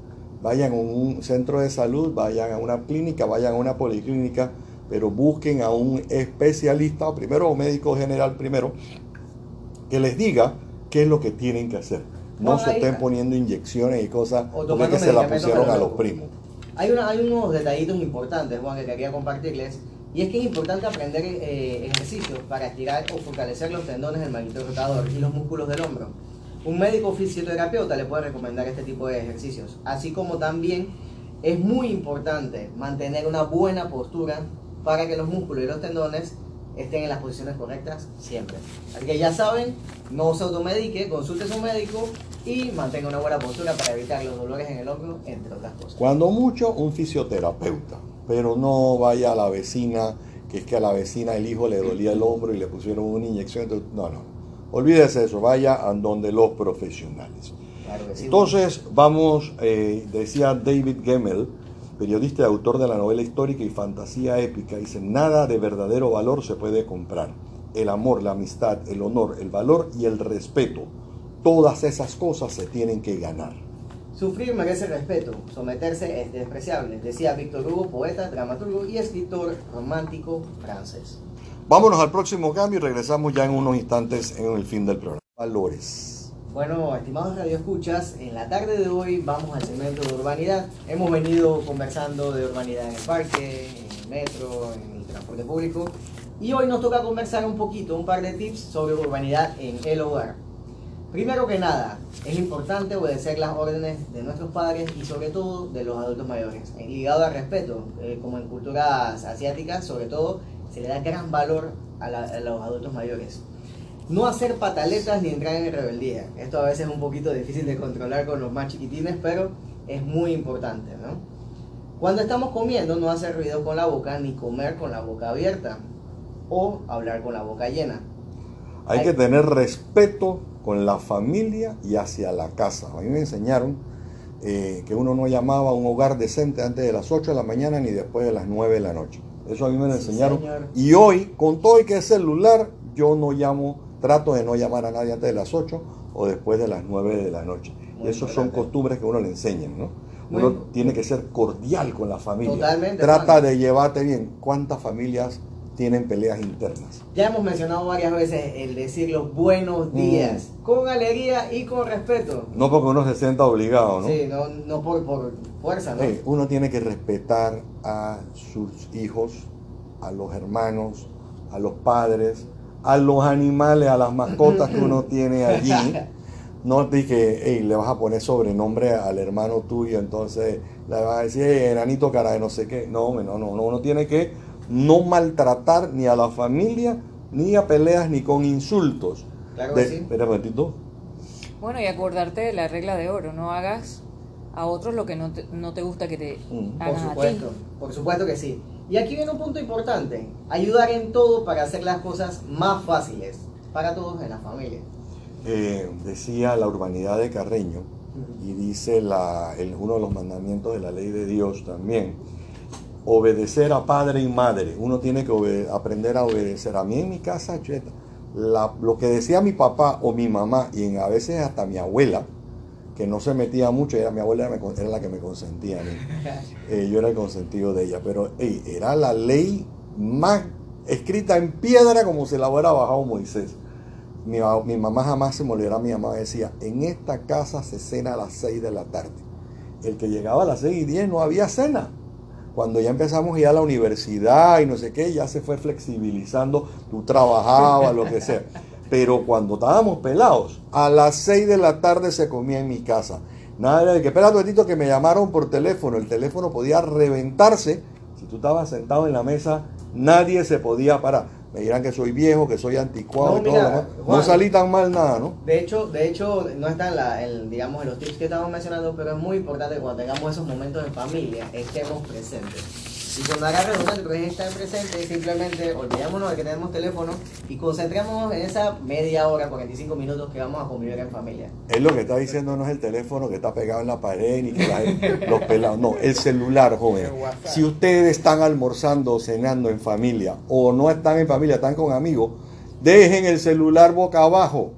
vayan a un centro de salud, vayan a una clínica, vayan a una policlínica, pero busquen a un especialista, o primero un médico general primero, que les diga qué es lo que tienen que hacer. No se estén poniendo inyecciones y cosas O porque que se la medicamentos pusieron a a lo los primos. Hay, una- hay unos detallitos importantes, Juan, que quería compartirles. Y es que es importante aprender eh, ejercicios para estirar o fortalecer los tendones del manguito rotador y los músculos del hombro. Un médico fisioterapeuta le puede recomendar este tipo de ejercicios. Así como también es muy importante mantener una buena postura para que los músculos y los tendones estén en las posiciones correctas siempre. Así que ya saben, no se automedique, consulte a su médico y mantenga una buena postura para evitar los dolores en el hombro, entre otras cosas. Cuando mucho, un fisioterapeuta, pero no vaya a la vecina, que es que a la vecina el hijo le dolía el hombro y le pusieron una inyección. no, no, olvídese eso, vaya a donde los profesionales. Claro que sí. Entonces, vamos, eh, decía David Gemmel, periodista y autor de la novela histórica y fantasía épica, dice, nada de verdadero valor se puede comprar. El amor, la amistad, el honor, el valor y el respeto. Todas esas cosas se tienen que ganar. Sufrir merece respeto, someterse es despreciable, decía Víctor Hugo, poeta, dramaturgo y escritor romántico francés. Vámonos al próximo cambio y regresamos ya en unos instantes en el fin del programa. Valores. Bueno, estimados radioescuchas, en la tarde de hoy vamos al segmento de urbanidad. Hemos venido conversando de urbanidad en el parque, en el metro, en el transporte público. Y hoy nos toca conversar un poquito, un par de tips sobre urbanidad en el hogar. Primero que nada, es importante obedecer las órdenes de nuestros padres y sobre todo de los adultos mayores. Ligado al respeto, eh, como en culturas asiáticas, sobre todo, se le da gran valor a, los adultos mayores. No hacer pataletas ni entrar en rebeldía. Esto a veces es un poquito difícil de controlar con los más chiquitines, pero es muy importante, ¿no? Cuando estamos comiendo, no hacer ruido con la boca ni comer con la boca abierta o hablar con la boca llena. Hay Ay. que tener respeto con la familia y hacia la casa. A mí me enseñaron eh, que uno no llamaba a un hogar decente antes de las 8 de la mañana ni después de las 9 de la noche. Eso a mí me lo Sí, enseñaron. señor. Y hoy, con todo y que es celular, yo no llamo, trato de no llamar a nadie antes de las 8 o después de las 9 de la noche. Muy y esos son costumbres que uno le enseñan, ¿no? Uno tiene que ser cordial con la familia. Totalmente, Trata de llevarte bien. ¿Cuántas familias tienen peleas internas? Ya hemos mencionado varias veces el decir los buenos días, con alegría y con respeto. No porque uno se sienta obligado, ¿no? Sí, no, no por, por fuerza, ¿no? Uno tiene que respetar a sus hijos, a los hermanos, a los padres, a los animales, a las mascotas que uno tiene allí. No te que hey, le vas a poner sobrenombre al hermano tuyo, entonces le vas a decir, hey, enanito cara de no sé qué. No, no, no, no, uno tiene que no maltratar ni a la familia, ni a peleas, ni con insultos. Claro que De- sí. Espera un momentito. Bueno, y acordarte de la regla de oro, no hagas a otros lo que no te, no te gusta que te Mm. Por hagan a ti. supuesto, por supuesto que sí. Y aquí viene un punto importante, ayudar en todo para hacer las cosas más fáciles para todos en la familia. Eh, decía la urbanidad de Carreño, y dice la, el- uno de los mandamientos de la ley de Dios también, obedecer a padre y madre. Uno tiene que aprender a obedecer. A mí en mi casa, cheta, la- lo que decía mi papá o mi mamá, y en- a veces hasta mi abuela, que no se metía mucho, era, mi abuela era, era la que me consentía a mí. Eh, yo era el consentido de ella, pero era la ley más escrita en piedra como se la hubiera bajado Moisés. Mi, ma- mi mamá jamás se me olvidará, mi mamá decía, en esta casa se cena a las 6 de la tarde. El que llegaba a las 6 y 10 no había cena. Cuando ya empezamos a ir a la universidad y no sé qué, ya se fue flexibilizando, tú trabajabas, lo que sea. Pero cuando estábamos pelados, a las 6 de la tarde se comía en mi casa. Nada de que, espera un que me llamaron por teléfono. El teléfono podía reventarse. Si tú estabas sentado en la mesa, nadie se podía parar. Me dirán que soy viejo, que soy anticuado No, y todo mira, lo demás. No salí tan mal nada, ¿no? De hecho, de hecho, no está en, la, en, digamos, en los tips que estamos mencionando, pero es muy importante cuando tengamos esos momentos en familia, estemos presentes. Y cuando haga redundante, pero es estar presente, simplemente olvidémonos de que tenemos teléfono y concentremos en esa media hora, 45 minutos que vamos a convivir en familia. Es lo que está diciendo, no es el teléfono que está pegado en la pared ni que la- los pelados. No, el celular, joven. Si ustedes están almorzando o cenando en familia o no están en familia, están con amigos, dejen el celular boca abajo.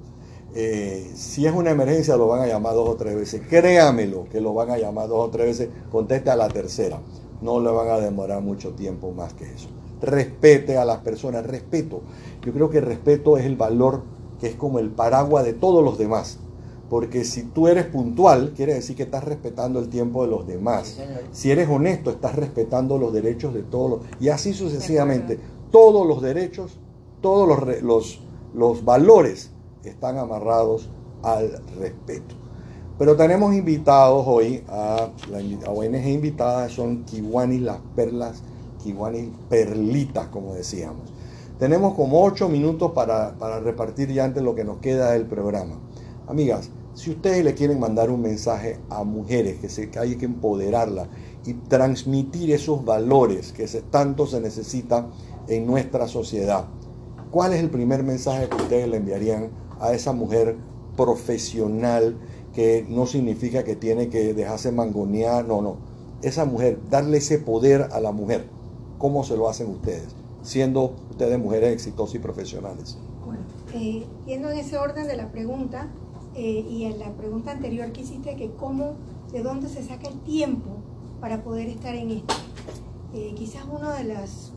Eh, si es una emergencia, lo van a llamar dos o tres veces. Créamelo que lo van a llamar dos o tres veces. Conteste a la tercera. No le van a demorar mucho tiempo más que eso. Respete a las personas, respeto. Yo creo que el respeto es el valor que es como el paraguas de todos los demás. Porque si tú eres puntual, quiere decir que estás respetando el tiempo de los demás. Sí. Si eres honesto, estás respetando los derechos de todos. los- y así sucesivamente. Todos los derechos, todos los, los, los valores están amarrados al respeto. Pero tenemos invitados hoy, a la ONG invitadas son Kiwanis las perlas, Kiwanis perlitas, como decíamos. Tenemos como ocho minutos para, para repartir ya antes lo que nos queda del programa. Amigas, si ustedes le quieren mandar un mensaje a mujeres, que, se, que hay que empoderarlas y transmitir esos valores que se, tanto se necesitan en nuestra sociedad, ¿cuál es el primer mensaje que ustedes le enviarían a esa mujer profesional que no significa que tiene que dejarse mangonear? No, no. Esa mujer, darle ese poder a la mujer. ¿Cómo se lo hacen ustedes? Siendo ustedes mujeres exitosas y profesionales. Bueno, eh, yendo en ese orden de la pregunta eh, y en la pregunta anterior que hiciste, que cómo, de dónde se saca el tiempo para poder estar en esto. Eh, quizás una de las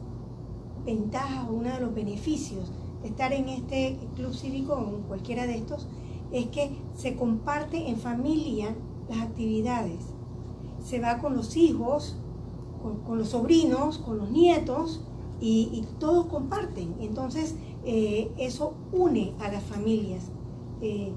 ventajas o uno de los beneficios de estar en este club cívico o en cualquiera de estos es que se comparte en familia las actividades. Se va con los hijos, con, los sobrinos, con los nietos y, todos comparten. Entonces, eh, eso une a las familias. Eh,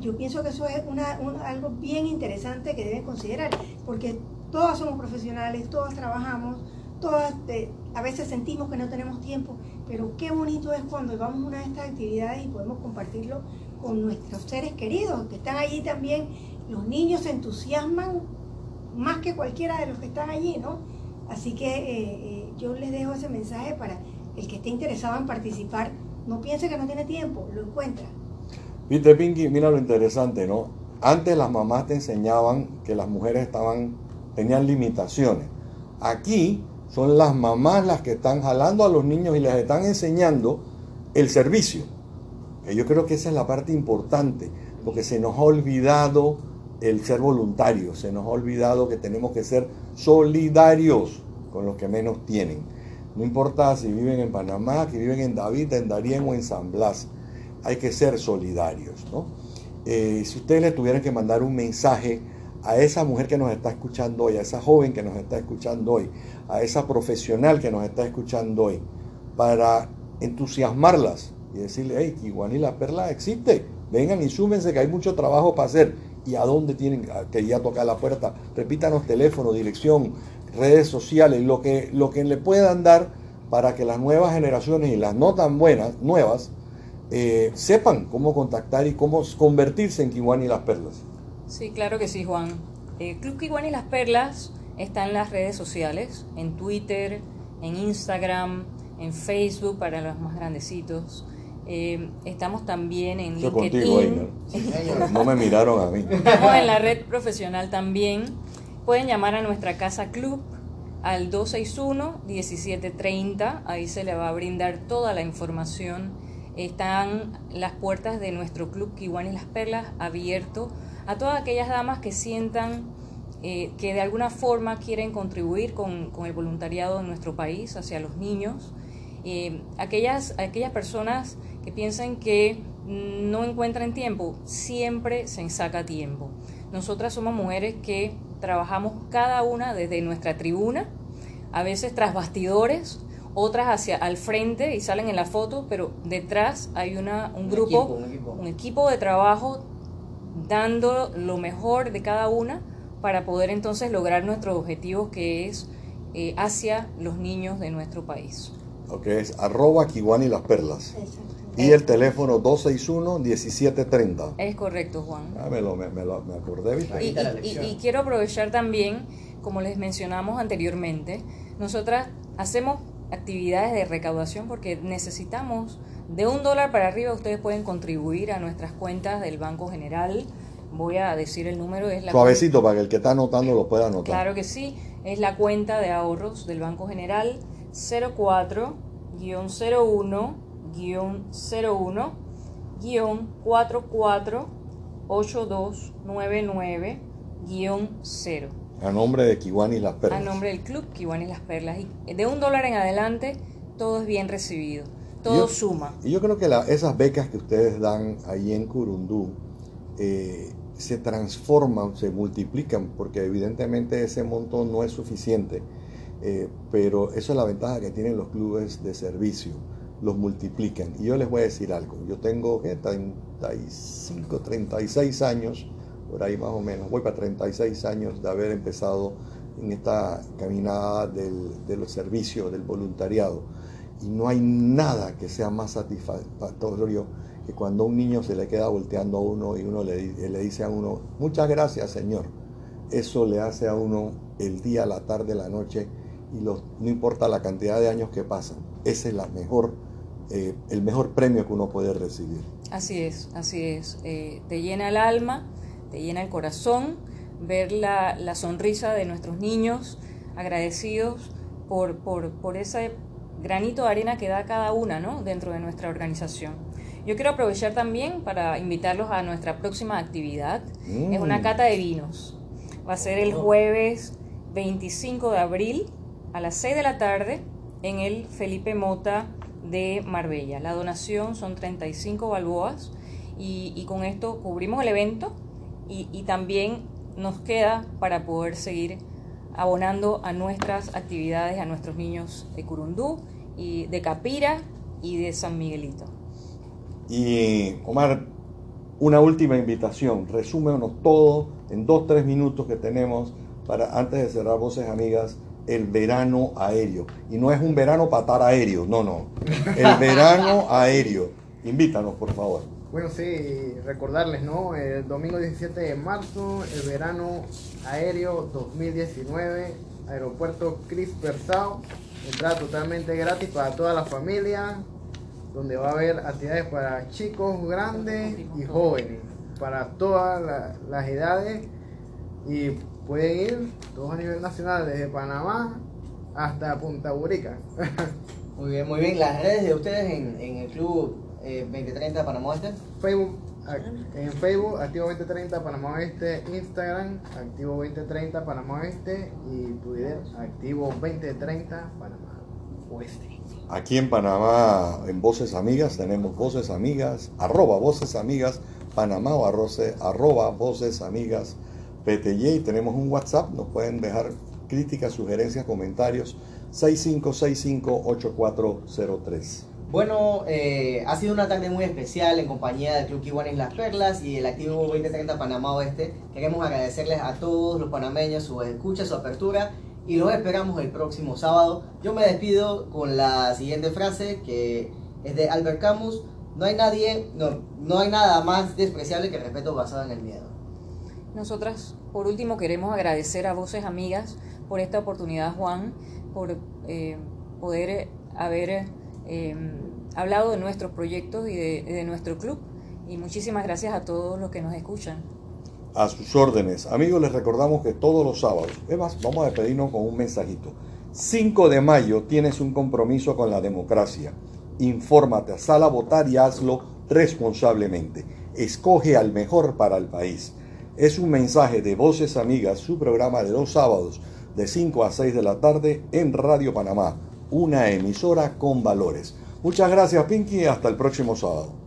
yo pienso que eso es una, un- algo bien interesante que deben considerar, porque todas somos profesionales, todas trabajamos, todas eh, a veces sentimos que no tenemos tiempo, pero qué bonito es cuando vamos a una de estas actividades y podemos compartirlo con nuestros seres queridos que están allí también. Los niños se entusiasman más que cualquiera de los que están allí, ¿no? Así que eh, eh, yo les dejo ese mensaje para el que esté interesado en participar, no piense que no tiene tiempo, lo encuentra. Viste, Pinky, mira lo interesante, ¿no? Antes las mamás te enseñaban que las mujeres estaban, tenían limitaciones. Aquí son las mamás las que están jalando a los niños y les están enseñando el servicio. Que yo creo que esa es la parte importante, porque se nos ha olvidado el ser voluntario, se nos ha olvidado que tenemos que ser solidarios con los que menos tienen. No importa si viven en Panamá, que viven en David, en Darién o en San Blas, hay que ser solidarios, ¿no? Eh, si ustedes le tuvieran que mandar un mensaje a esa mujer que nos está escuchando hoy, a esa joven que nos está escuchando hoy, a esa profesional que nos está escuchando hoy, para entusiasmarlas y decirle, hey, Kiwani la Perla existe, vengan y súmense que hay mucho trabajo para hacer. ¿Y a dónde tienen que ir tocar la puerta? Repítanos teléfono, dirección, redes sociales, lo que, lo que le puedan dar para que las nuevas generaciones y las no tan buenas, nuevas, eh, sepan cómo contactar y cómo convertirse en Kiwani las Perlas. Sí, claro que sí, Juan. Eh, Club Kiwan y las Perlas está en las redes sociales, en Twitter, en Instagram, en Facebook para los más grandecitos. Eh, estamos también en LinkedIn. contigo, Einer. señor. No me miraron a mí. Estamos en la red profesional también. Pueden llamar a nuestra casa club al 261-1730. Ahí se le va a brindar toda la información están las puertas de nuestro club Kiwanis Las Perlas abierto a todas aquellas damas que sientan eh, que de alguna forma quieren contribuir con, el voluntariado en nuestro país hacia los niños, eh, aquellas, aquellas personas que piensan que no encuentran tiempo, siempre se saca tiempo. Nosotras somos mujeres que trabajamos cada una desde nuestra tribuna, a veces tras bastidores, otras hacia al frente y salen en la foto, pero detrás hay una, un, grupo, un equipo de trabajo dando lo mejor de cada una para poder entonces lograr nuestro objetivo que es eh, hacia los niños de nuestro país. Ok, es arroba Kiwani Las Perlas. Y el teléfono 261-1730. Es correcto, Juan. Ah, me, lo, me, lo, me acordé, ¿viste? Y, y, y, quiero aprovechar también, como les mencionamos anteriormente, nosotras hacemos actividades de recaudación porque necesitamos de un dólar para arriba ustedes pueden contribuir a nuestras cuentas del Banco General. Voy a decir el número. Es la Suavecito para que el que está anotando lo pueda anotar. Claro que sí. Es la cuenta de ahorros del Banco General 04-01-01-448299-0. A nombre de Kiwani Las Perlas. A nombre del club Kiwani Las Perlas. Y de un dólar en adelante, todo es bien recibido todo suma. Y yo creo que esas becas que ustedes dan ahí en Curundú eh, se transforman, se multiplican, porque evidentemente ese montón no es suficiente. Eh, pero eso es la ventaja que tienen los clubes de servicio, los multiplican. Y yo les voy a decir algo, yo tengo 35, 36 años, por ahí más o menos, voy para 36 años de haber empezado en esta caminada del, de los servicios, del voluntariado. Y no hay nada que sea más satisfactorio que cuando un niño se le queda volteando a uno y uno le, le dice a uno, muchas gracias Señor. Eso le hace a uno el día, la tarde, la noche, y no importa la cantidad de años que pasan. Ese es la mejor, eh, el mejor premio que uno puede recibir. Así es, así es. Eh, te llena el alma, te llena el corazón ver la, la sonrisa de nuestros niños agradecidos por, por, por ese granito de arena que da cada una ¿no? dentro de nuestra organización. Yo quiero aprovechar también para invitarlos a nuestra próxima actividad. Es una mm. cata de vinos. Va a ser el jueves 25 de abril a las 6 de la tarde en el Felipe Mota de Marbella. La donación son 35 balboas y, con esto cubrimos el evento y, y también nos queda para poder seguir abonando a nuestras actividades, a nuestros niños de Curundú, y de Capira y de San Miguelito. Y Omar, una última invitación, resúmenos todo en dos, tres minutos que tenemos para, antes de cerrar Voces Amigas, el verano aéreo. Y no es un verano patar aéreo, no, no. El verano aéreo. Invítanos, por favor. Bueno, sí, recordarles, ¿no? El domingo 17 de marzo, el verano aéreo 2019, aeropuerto Cris Persao, entrada totalmente gratis para toda la familia, donde va a haber actividades para chicos, grandes y jóvenes, para todas las edades y pueden ir todos a nivel nacional, desde Panamá hasta Punta Burica. muy bien, muy bien. Las redes de ustedes en, en el club 2030 Panamá Oeste? Facebook, en Facebook, Activo 2030 Panamá Oeste, Instagram, Activo 2030 Panamá Oeste y Twitter, Activo 2030 Panamá Oeste. Aquí en Panamá, en Voces Amigas, tenemos Voces Amigas, arroba Voces Amigas, Panamá o arroba Voces Amigas PTY. Tenemos un WhatsApp, nos pueden dejar críticas, sugerencias, comentarios, 6565-8403. Bueno, eh, ha sido una tarde muy especial en compañía del Club Kiwanis Las Perlas y el Activo 2030 Panamá Oeste. Queremos agradecerles a todos los panameños su escucha, su apertura y los esperamos el próximo sábado. Yo me despido con la siguiente frase que es de Albert Camus. No hay nadie, no, no hay nada más despreciable que el respeto basado en el miedo. Nosotras, por último, queremos agradecer a Voces Amigas por esta oportunidad, Juan, por eh, poder haber Em, hablado de nuestros proyectos y de, nuestro club. Y muchísimas gracias a todos los que nos escuchan. A sus órdenes. Amigos, les recordamos que todos los sábados, vamos a despedirnos con un mensajito. 5 de mayo tienes un compromiso con la democracia. Infórmate, sal a votar y hazlo responsablemente. Escoge al mejor para el país. Es un mensaje de Voces Amigas, su programa de los sábados de 5 a 6 de la tarde en Radio Panamá, una emisora con valores. Muchas gracias Pinky, hasta el próximo sábado.